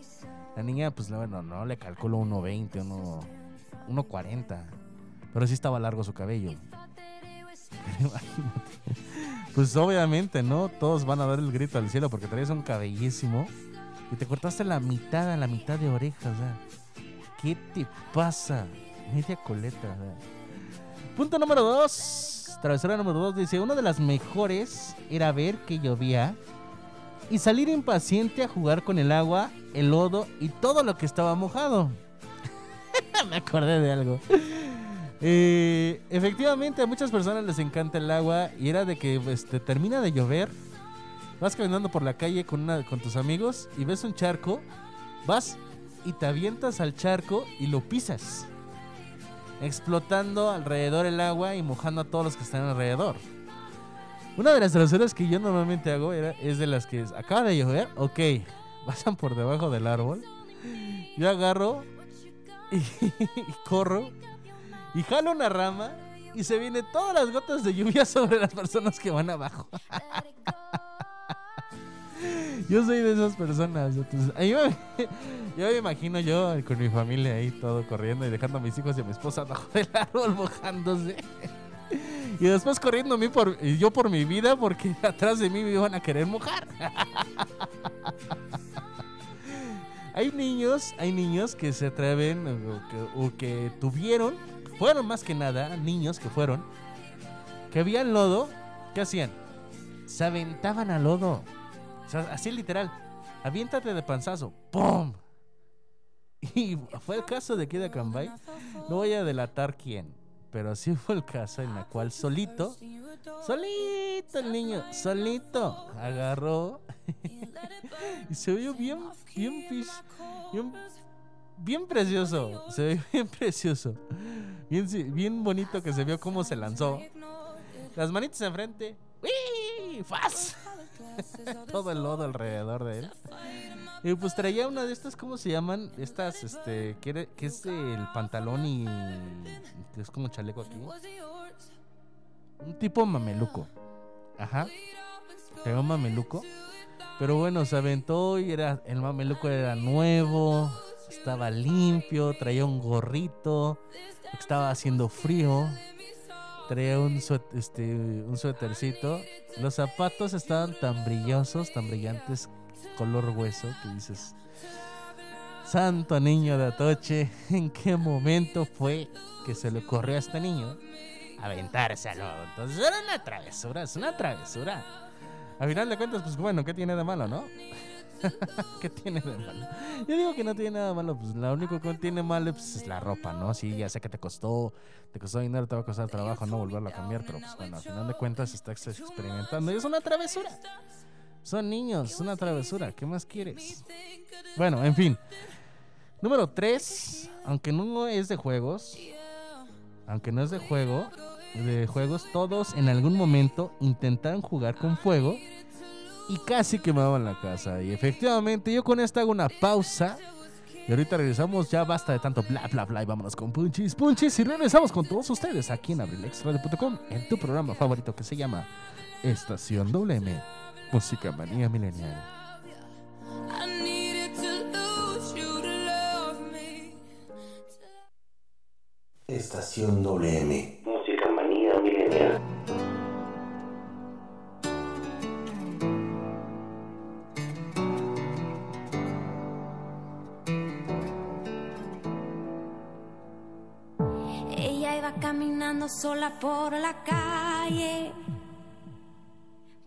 S1: La niña, pues no, no, le calculo 1,20, 1, 1,40. Pero sí estaba largo su cabello. <laughs> Pues obviamente, ¿no? Todos van a dar el grito al cielo porque traes un cabellísimo. Y te cortaste la mitad, la mitad de orejas. ¿Qué te pasa? Media coleta. Punto número dos. Travesura número dos dice: Una de las mejores era ver que llovía y salir impaciente a jugar con el agua, el lodo y todo lo que estaba mojado. <laughs> Me acordé de algo. Eh, efectivamente, a muchas personas les encanta el agua y era de que este, termina de llover, vas caminando por la calle con, una, con tus amigos y ves un charco, vas y te avientas al charco y lo pisas, explotando alrededor el agua y mojando a todos los que están alrededor. Una de las travesuras que yo normalmente hago era, es de las que es, acaba de llover, ok, <laughs> pasan por debajo del árbol, yo agarro <laughs> y, corro y jalo una rama y se vienen todas las gotas de lluvia <laughs> sobre las personas que van abajo. yo soy de esas personas. Entonces, yo me imagino yo con mi familia ahí todo corriendo y dejando a mis hijos y a mi esposa abajo del árbol mojándose. Y después corriendo a mí por, yo por mi vida porque <laughs> atrás de mí me iban a querer mojar. <laughs> hay niños, hay niños que se atreven o que, o que tuvieron, fueron más que nada niños que fueron, que habían lodo, ¿qué hacían? Se aventaban al lodo. O sea, así literal. Aviéntate de panzazo. ¡Pum! <laughs> Y fue el caso de aquí de Cambay. No voy a delatar quién. Pero sí <laughs> fue el caso en el cual solito, solito el niño, solito, agarró <laughs> y se vio bien, bien, bien, bien precioso. Se ve <laughs> bien precioso. Bien, bien bonito que se vio cómo se lanzó. Las manitas enfrente. ¡Uy! ¡Faz! Todo el lodo alrededor de él. Y pues traía una de estas, ¿cómo se llaman? Estas, este, que es el pantalón y es como chaleco aquí. Un tipo mameluco. Ajá. Traía un mameluco. Pero bueno, se aventó y era, el mameluco era nuevo, estaba limpio, traía un gorrito, estaba haciendo frío, traía un, suet- este, un suétercito. Los zapatos estaban tan brillosos, tan brillantes, color hueso, que dices, santo niño de Atoche, ¿en qué momento fue que se le ocurrió a este niño aventárselo? Entonces era una travesura, es una travesura. A final de cuentas, pues bueno, ¿qué tiene de malo, no? <laughs> ¿Qué tiene de malo? Yo digo que no tiene nada malo, pues lo único que tiene malo pues, es la ropa, ¿no? Sí, ya sé que te costó, te costó dinero, te va a costar trabajo no volverlo a cambiar, pero pues bueno, al final de cuentas estás experimentando y es una travesura. Son niños, es una travesura, ¿qué más quieres? Bueno, en fin. Número 3, aunque no es de juegos, aunque no es de juego, de juegos, todos en algún momento intentaron jugar con fuego y casi quemaban la casa. Y efectivamente, yo con esto hago una pausa. Y ahorita regresamos, ya basta de tanto bla bla bla y vámonos con punchis, punchis y regresamos con todos ustedes aquí en abrilexradio.com en tu programa favorito que se llama Estación WM, Música Manía Milenial.
S11: Estación WM.
S4: Música manía milenial.
S3: Ella iba caminando sola por la calle,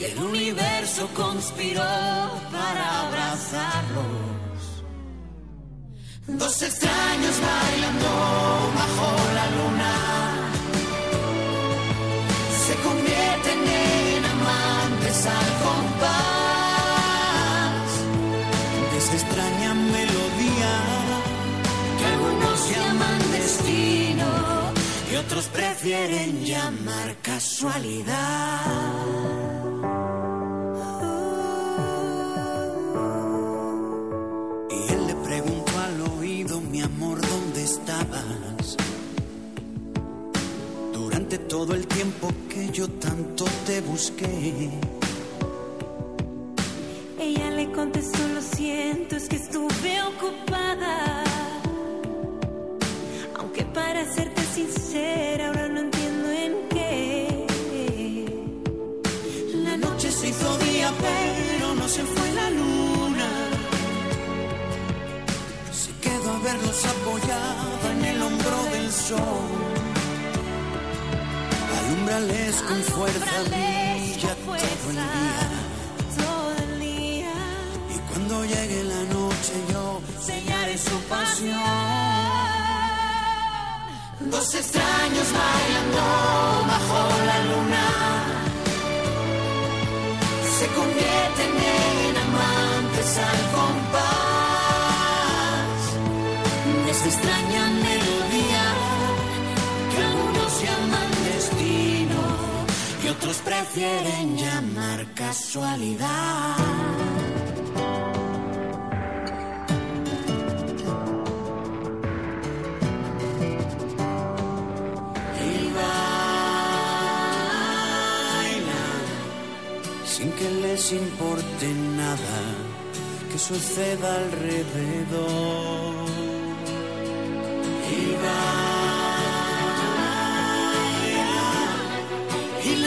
S7: Y el universo conspiró para abrazarlos. Dos extraños bailando bajo la luna. Se convierten en amantes al compás de esa extraña melodía que algunos llaman destino y otros prefieren llamar casualidad. Todo el tiempo que yo tanto te busqué.
S3: Ella le contestó, lo siento, es que estuve ocupada. Aunque para serte sincera, ahora no entiendo en qué.
S7: La noche se hizo día, pero no se fue la luna. Se quedó a verlos apoyada en el hombro del sol. Alumbrales con fuerza, día.
S3: Todo el día.
S7: Y cuando llegue la noche yo sellaré su pasión. Dos extraños bailando bajo la luna se convierten en amantes al compás prefieren llamar casualidad. Sin que le les importe nada que suceda alrededor. Y vaya,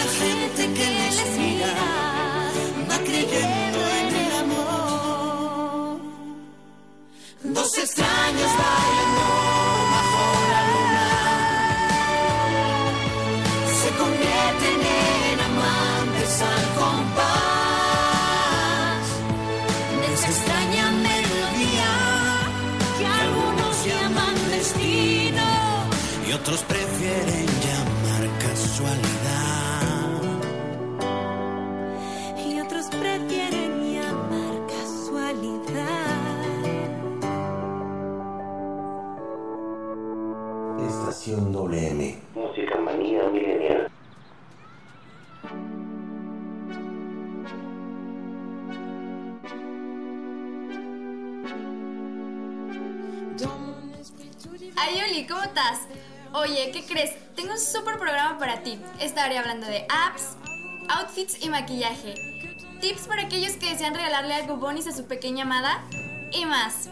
S7: la gente que les mira va creyendo en el amor. Dos extraños bailando bajo la luna se convierten en amantes al compás de esa extraña melodía que algunos llaman destino y otros prefieren
S11: Estación WM. Música manía milenial.
S12: Ay, Oli, ¿cómo estás? Oye, ¿qué crees? Tengo un súper programa para ti. Estaré hablando de apps, outfits y maquillaje. Tips para aquellos que desean regalarle algo bonis a su pequeña amada y más.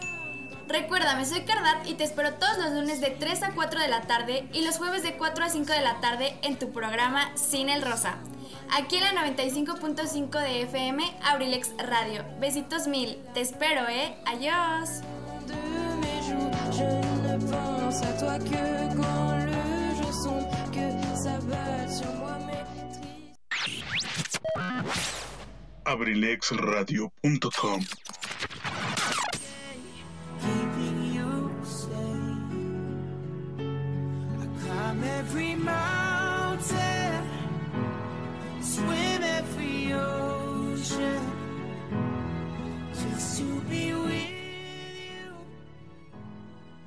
S12: Recuérdame, soy Cardat y te espero todos los lunes de 3 a 4 de la tarde y los jueves de 4 a 5 de la tarde en tu programa Sin el Rosa. Aquí en la 95.5 de FM, Abrilex Radio. Besitos mil. Te espero, ¿eh? Adiós.
S2: de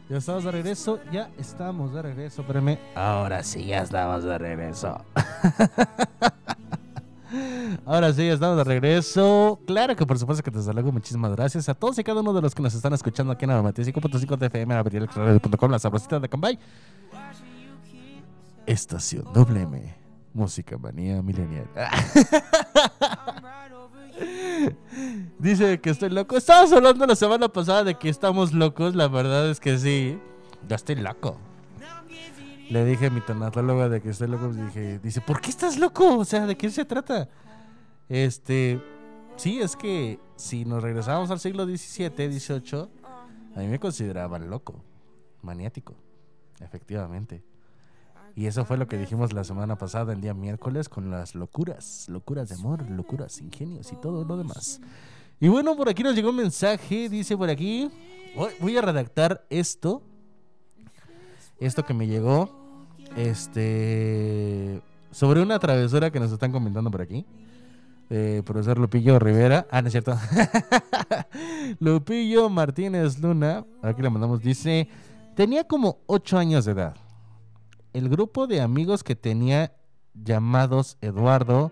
S1: Ya estamos de regreso, ya estamos de regreso, espérame. Ahora sí, ya estamos de regreso. <laughs> Ahora sí, ya estamos de regreso. Claro que por supuesto que desde luego muchísimas gracias a todos y cada uno de los que nos están escuchando aquí en la 95.5 de FM, abrilexradio.com, la sabrosita de Cambay. Estación WM, Música Manía Millennial. <laughs> Dice que estoy loco. Estábamos hablando la semana pasada de que estamos locos. La verdad es que sí. Ya estoy loco. Le dije a mi tanatóloga de que estoy loco. Dije, dice, ¿por qué estás loco? O sea, ¿de qué se trata? Este, sí, es que si nos regresamos al siglo XVII, XVIII, a mí me consideraban loco, maniático, efectivamente. Y eso fue lo que dijimos la semana pasada, el día miércoles, con las locuras, locuras de amor, locuras, ingenios y todo lo demás. Y bueno, por aquí nos llegó un mensaje, dice por aquí, voy- a redactar esto, esto que me llegó, este, sobre una travesura que nos están comentando por aquí. Eh, profesor Lupillo Rivera, ah, no es cierto. <laughs> Lupillo Martínez Luna, aquí le mandamos, dice, tenía como 8 años de edad. El grupo de amigos que tenía llamados Eduardo,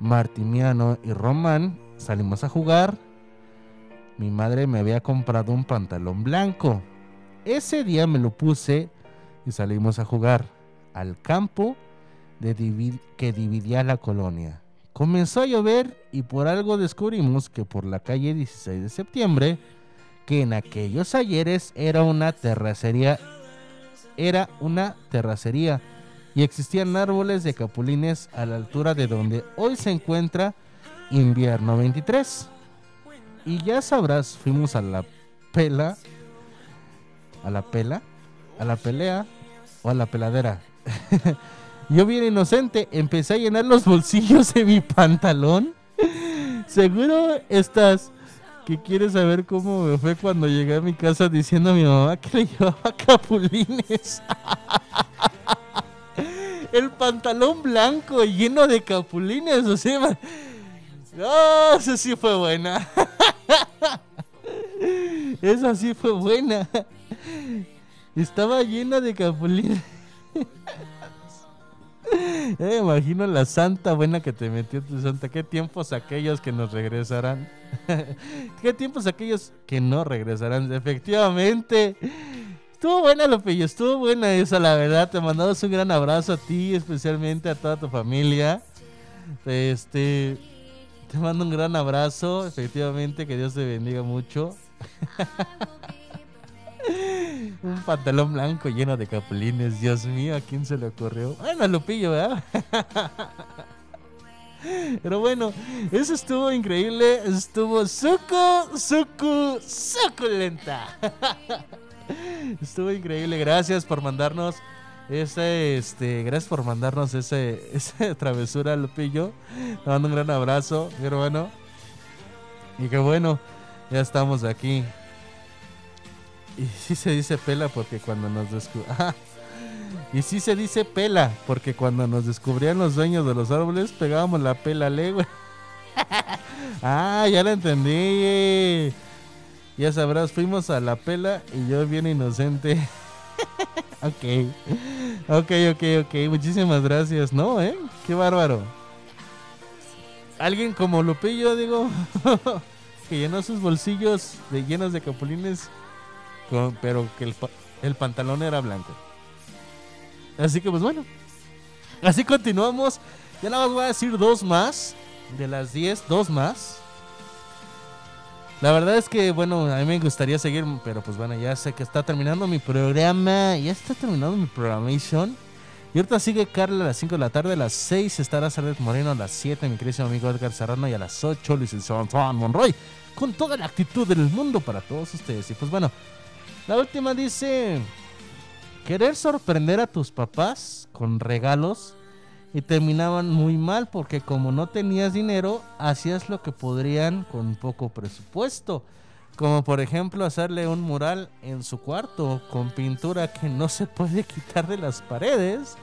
S1: Martimiano y Román, salimos a jugar. Mi madre me había comprado un pantalón blanco. Ese día me lo puse y salimos a jugar al campo que dividía la colonia. Comenzó a llover y por algo descubrimos que por la calle 16 de septiembre, que en aquellos ayeres era una terracería, era una terracería y existían árboles de capulines a la altura de donde hoy se encuentra Invierno 23. Y ya sabrás, fuimos a la pela, a la pela, a la pelea o a la peladera. <laughs> Yo bien inocente, empecé a llenar los bolsillos de mi pantalón. <laughs> Seguro estás que quieres saber cómo me fue cuando llegué a mi casa diciendo a mi mamá que le <laughs> llevaba capulines. <laughs> El pantalón blanco lleno de capulines, o sea, ¡Oh, esa sí fue buena. <laughs> Esa sí fue buena. Estaba llena de capulines. <laughs> Me imagino la santa buena que te metió tu santa. ¿Qué tiempos aquellos que nos regresarán? <laughs> ¿Qué tiempos aquellos que no regresarán? Efectivamente. Estuvo buena, Lopillo. Estuvo buena esa, la verdad. Te mandamos un gran abrazo a ti, especialmente a toda tu familia. Este. Te mando un gran abrazo. Efectivamente, que Dios te bendiga mucho. <laughs> un pantalón blanco lleno de capulines. Dios mío, ¿a quién se le ocurrió? Bueno, a Lupillo, ¿verdad? <laughs> Pero bueno, eso estuvo increíble. Estuvo suco, suco, suculenta. <laughs> Estuvo increíble. Gracias por mandarnos ese, este, gracias por mandarnos ese, esa <laughs> travesura, Lupillo. Te mando un gran abrazo, mi hermano. Y que bueno, ya estamos aquí. Y sí se dice pela porque cuando nos descubrimos. <laughs> Y sí se dice pela porque cuando nos descubrían los dueños de los árboles pegábamos la pela legua. <laughs> ah, ya lo entendí. Ya sabrás, fuimos a la pela y yo bien inocente. <laughs> ok. Ok, ok, ok. Muchísimas gracias. No, ¿eh? Qué bárbaro. Alguien como Lupillo, digo, que llenó sus bolsillos de llenos de capulines, pero que el, el pantalón era blanco. Así que pues bueno. Así continuamos. Ya nada más voy a decir dos más. De las 10, dos más. La verdad es que, bueno, a mí me gustaría seguir, pero pues bueno, ya sé que está terminando mi programa. Ya está terminando mi programation. Y ahorita sigue Carla a las 5 de la tarde, a las 6 estará Salet Moreno, a las 7 mi querido amigo Edgar Serrano y a las 8 Luis Juan Monroy. Con toda la actitud del mundo para todos ustedes. Y pues bueno, la última dice... Querer sorprender a tus papás con regalos y terminaban muy mal porque como no tenías dinero, hacías lo que podrían con poco presupuesto. Como por ejemplo hacerle un mural en su cuarto con pintura que no se puede quitar de las paredes.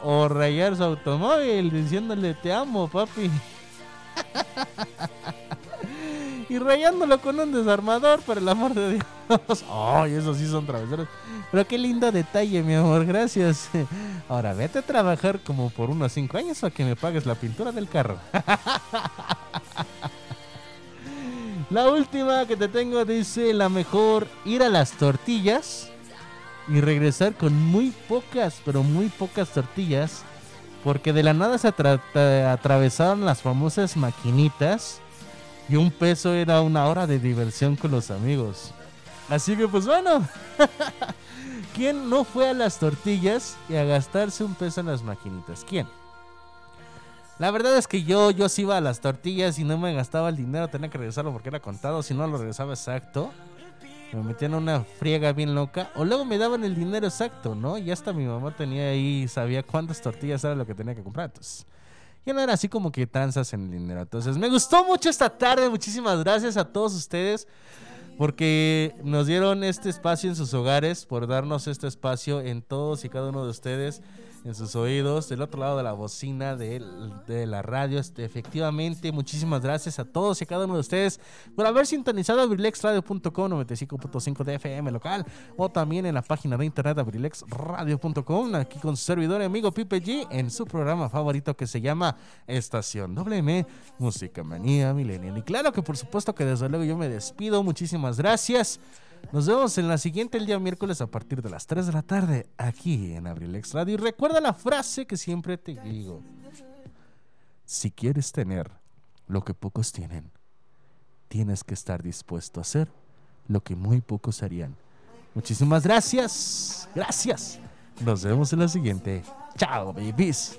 S1: O rayar su automóvil diciéndole te amo papi. <laughs> y rayándolo con un desarmador, por el amor de Dios. Ay, esos sí son travesuras. Pero qué lindo detalle, mi amor, gracias. Ahora vete a trabajar como por unos 5 años para que me pagues la pintura del carro. La última que te tengo dice la mejor ir a las tortillas y regresar con muy pocas, pero muy pocas tortillas. Porque de la nada se atra- tra- atravesaron las famosas maquinitas y un peso era una hora de diversión con los amigos. Así que pues bueno, <laughs> ¿quién no fue a las tortillas y a gastarse un peso en las maquinitas? ¿Quién? La verdad es que yo, yo sí iba a las tortillas y no me gastaba el dinero, tenía que regresarlo porque era contado, si no lo regresaba exacto. Me metían una friega bien loca. O luego me daban el dinero exacto, ¿no? Y hasta mi mamá tenía ahí, sabía cuántas tortillas era lo que tenía que comprar. Ya no era así como que tranzas en el dinero. Entonces, me gustó mucho esta tarde. Muchísimas gracias a todos ustedes porque nos dieron este espacio en sus hogares, por darnos este espacio en todos y cada uno de ustedes, en sus oídos, del otro lado de la bocina de, de la radio. Este, efectivamente, muchísimas gracias a todos y cada uno de ustedes por haber sintonizado abrilexradio.com 95.5 de FM local o también en la página de internet abrilexradio.com aquí con su servidor y amigo Pipe G en su programa favorito que se llama Estación WM Música Manía Millennial. Y claro que por supuesto que desde luego yo me despido. Muchísimas gracias. Nos vemos en la siguiente el día miércoles a partir de las 3 de la tarde aquí en Abrilex Radio. Y recuerda la frase que siempre te digo. Si quieres tener lo que pocos tienen, tienes que estar dispuesto a hacer lo que muy pocos harían. Muchísimas gracias. Gracias. Nos vemos en la siguiente. Chao, babies.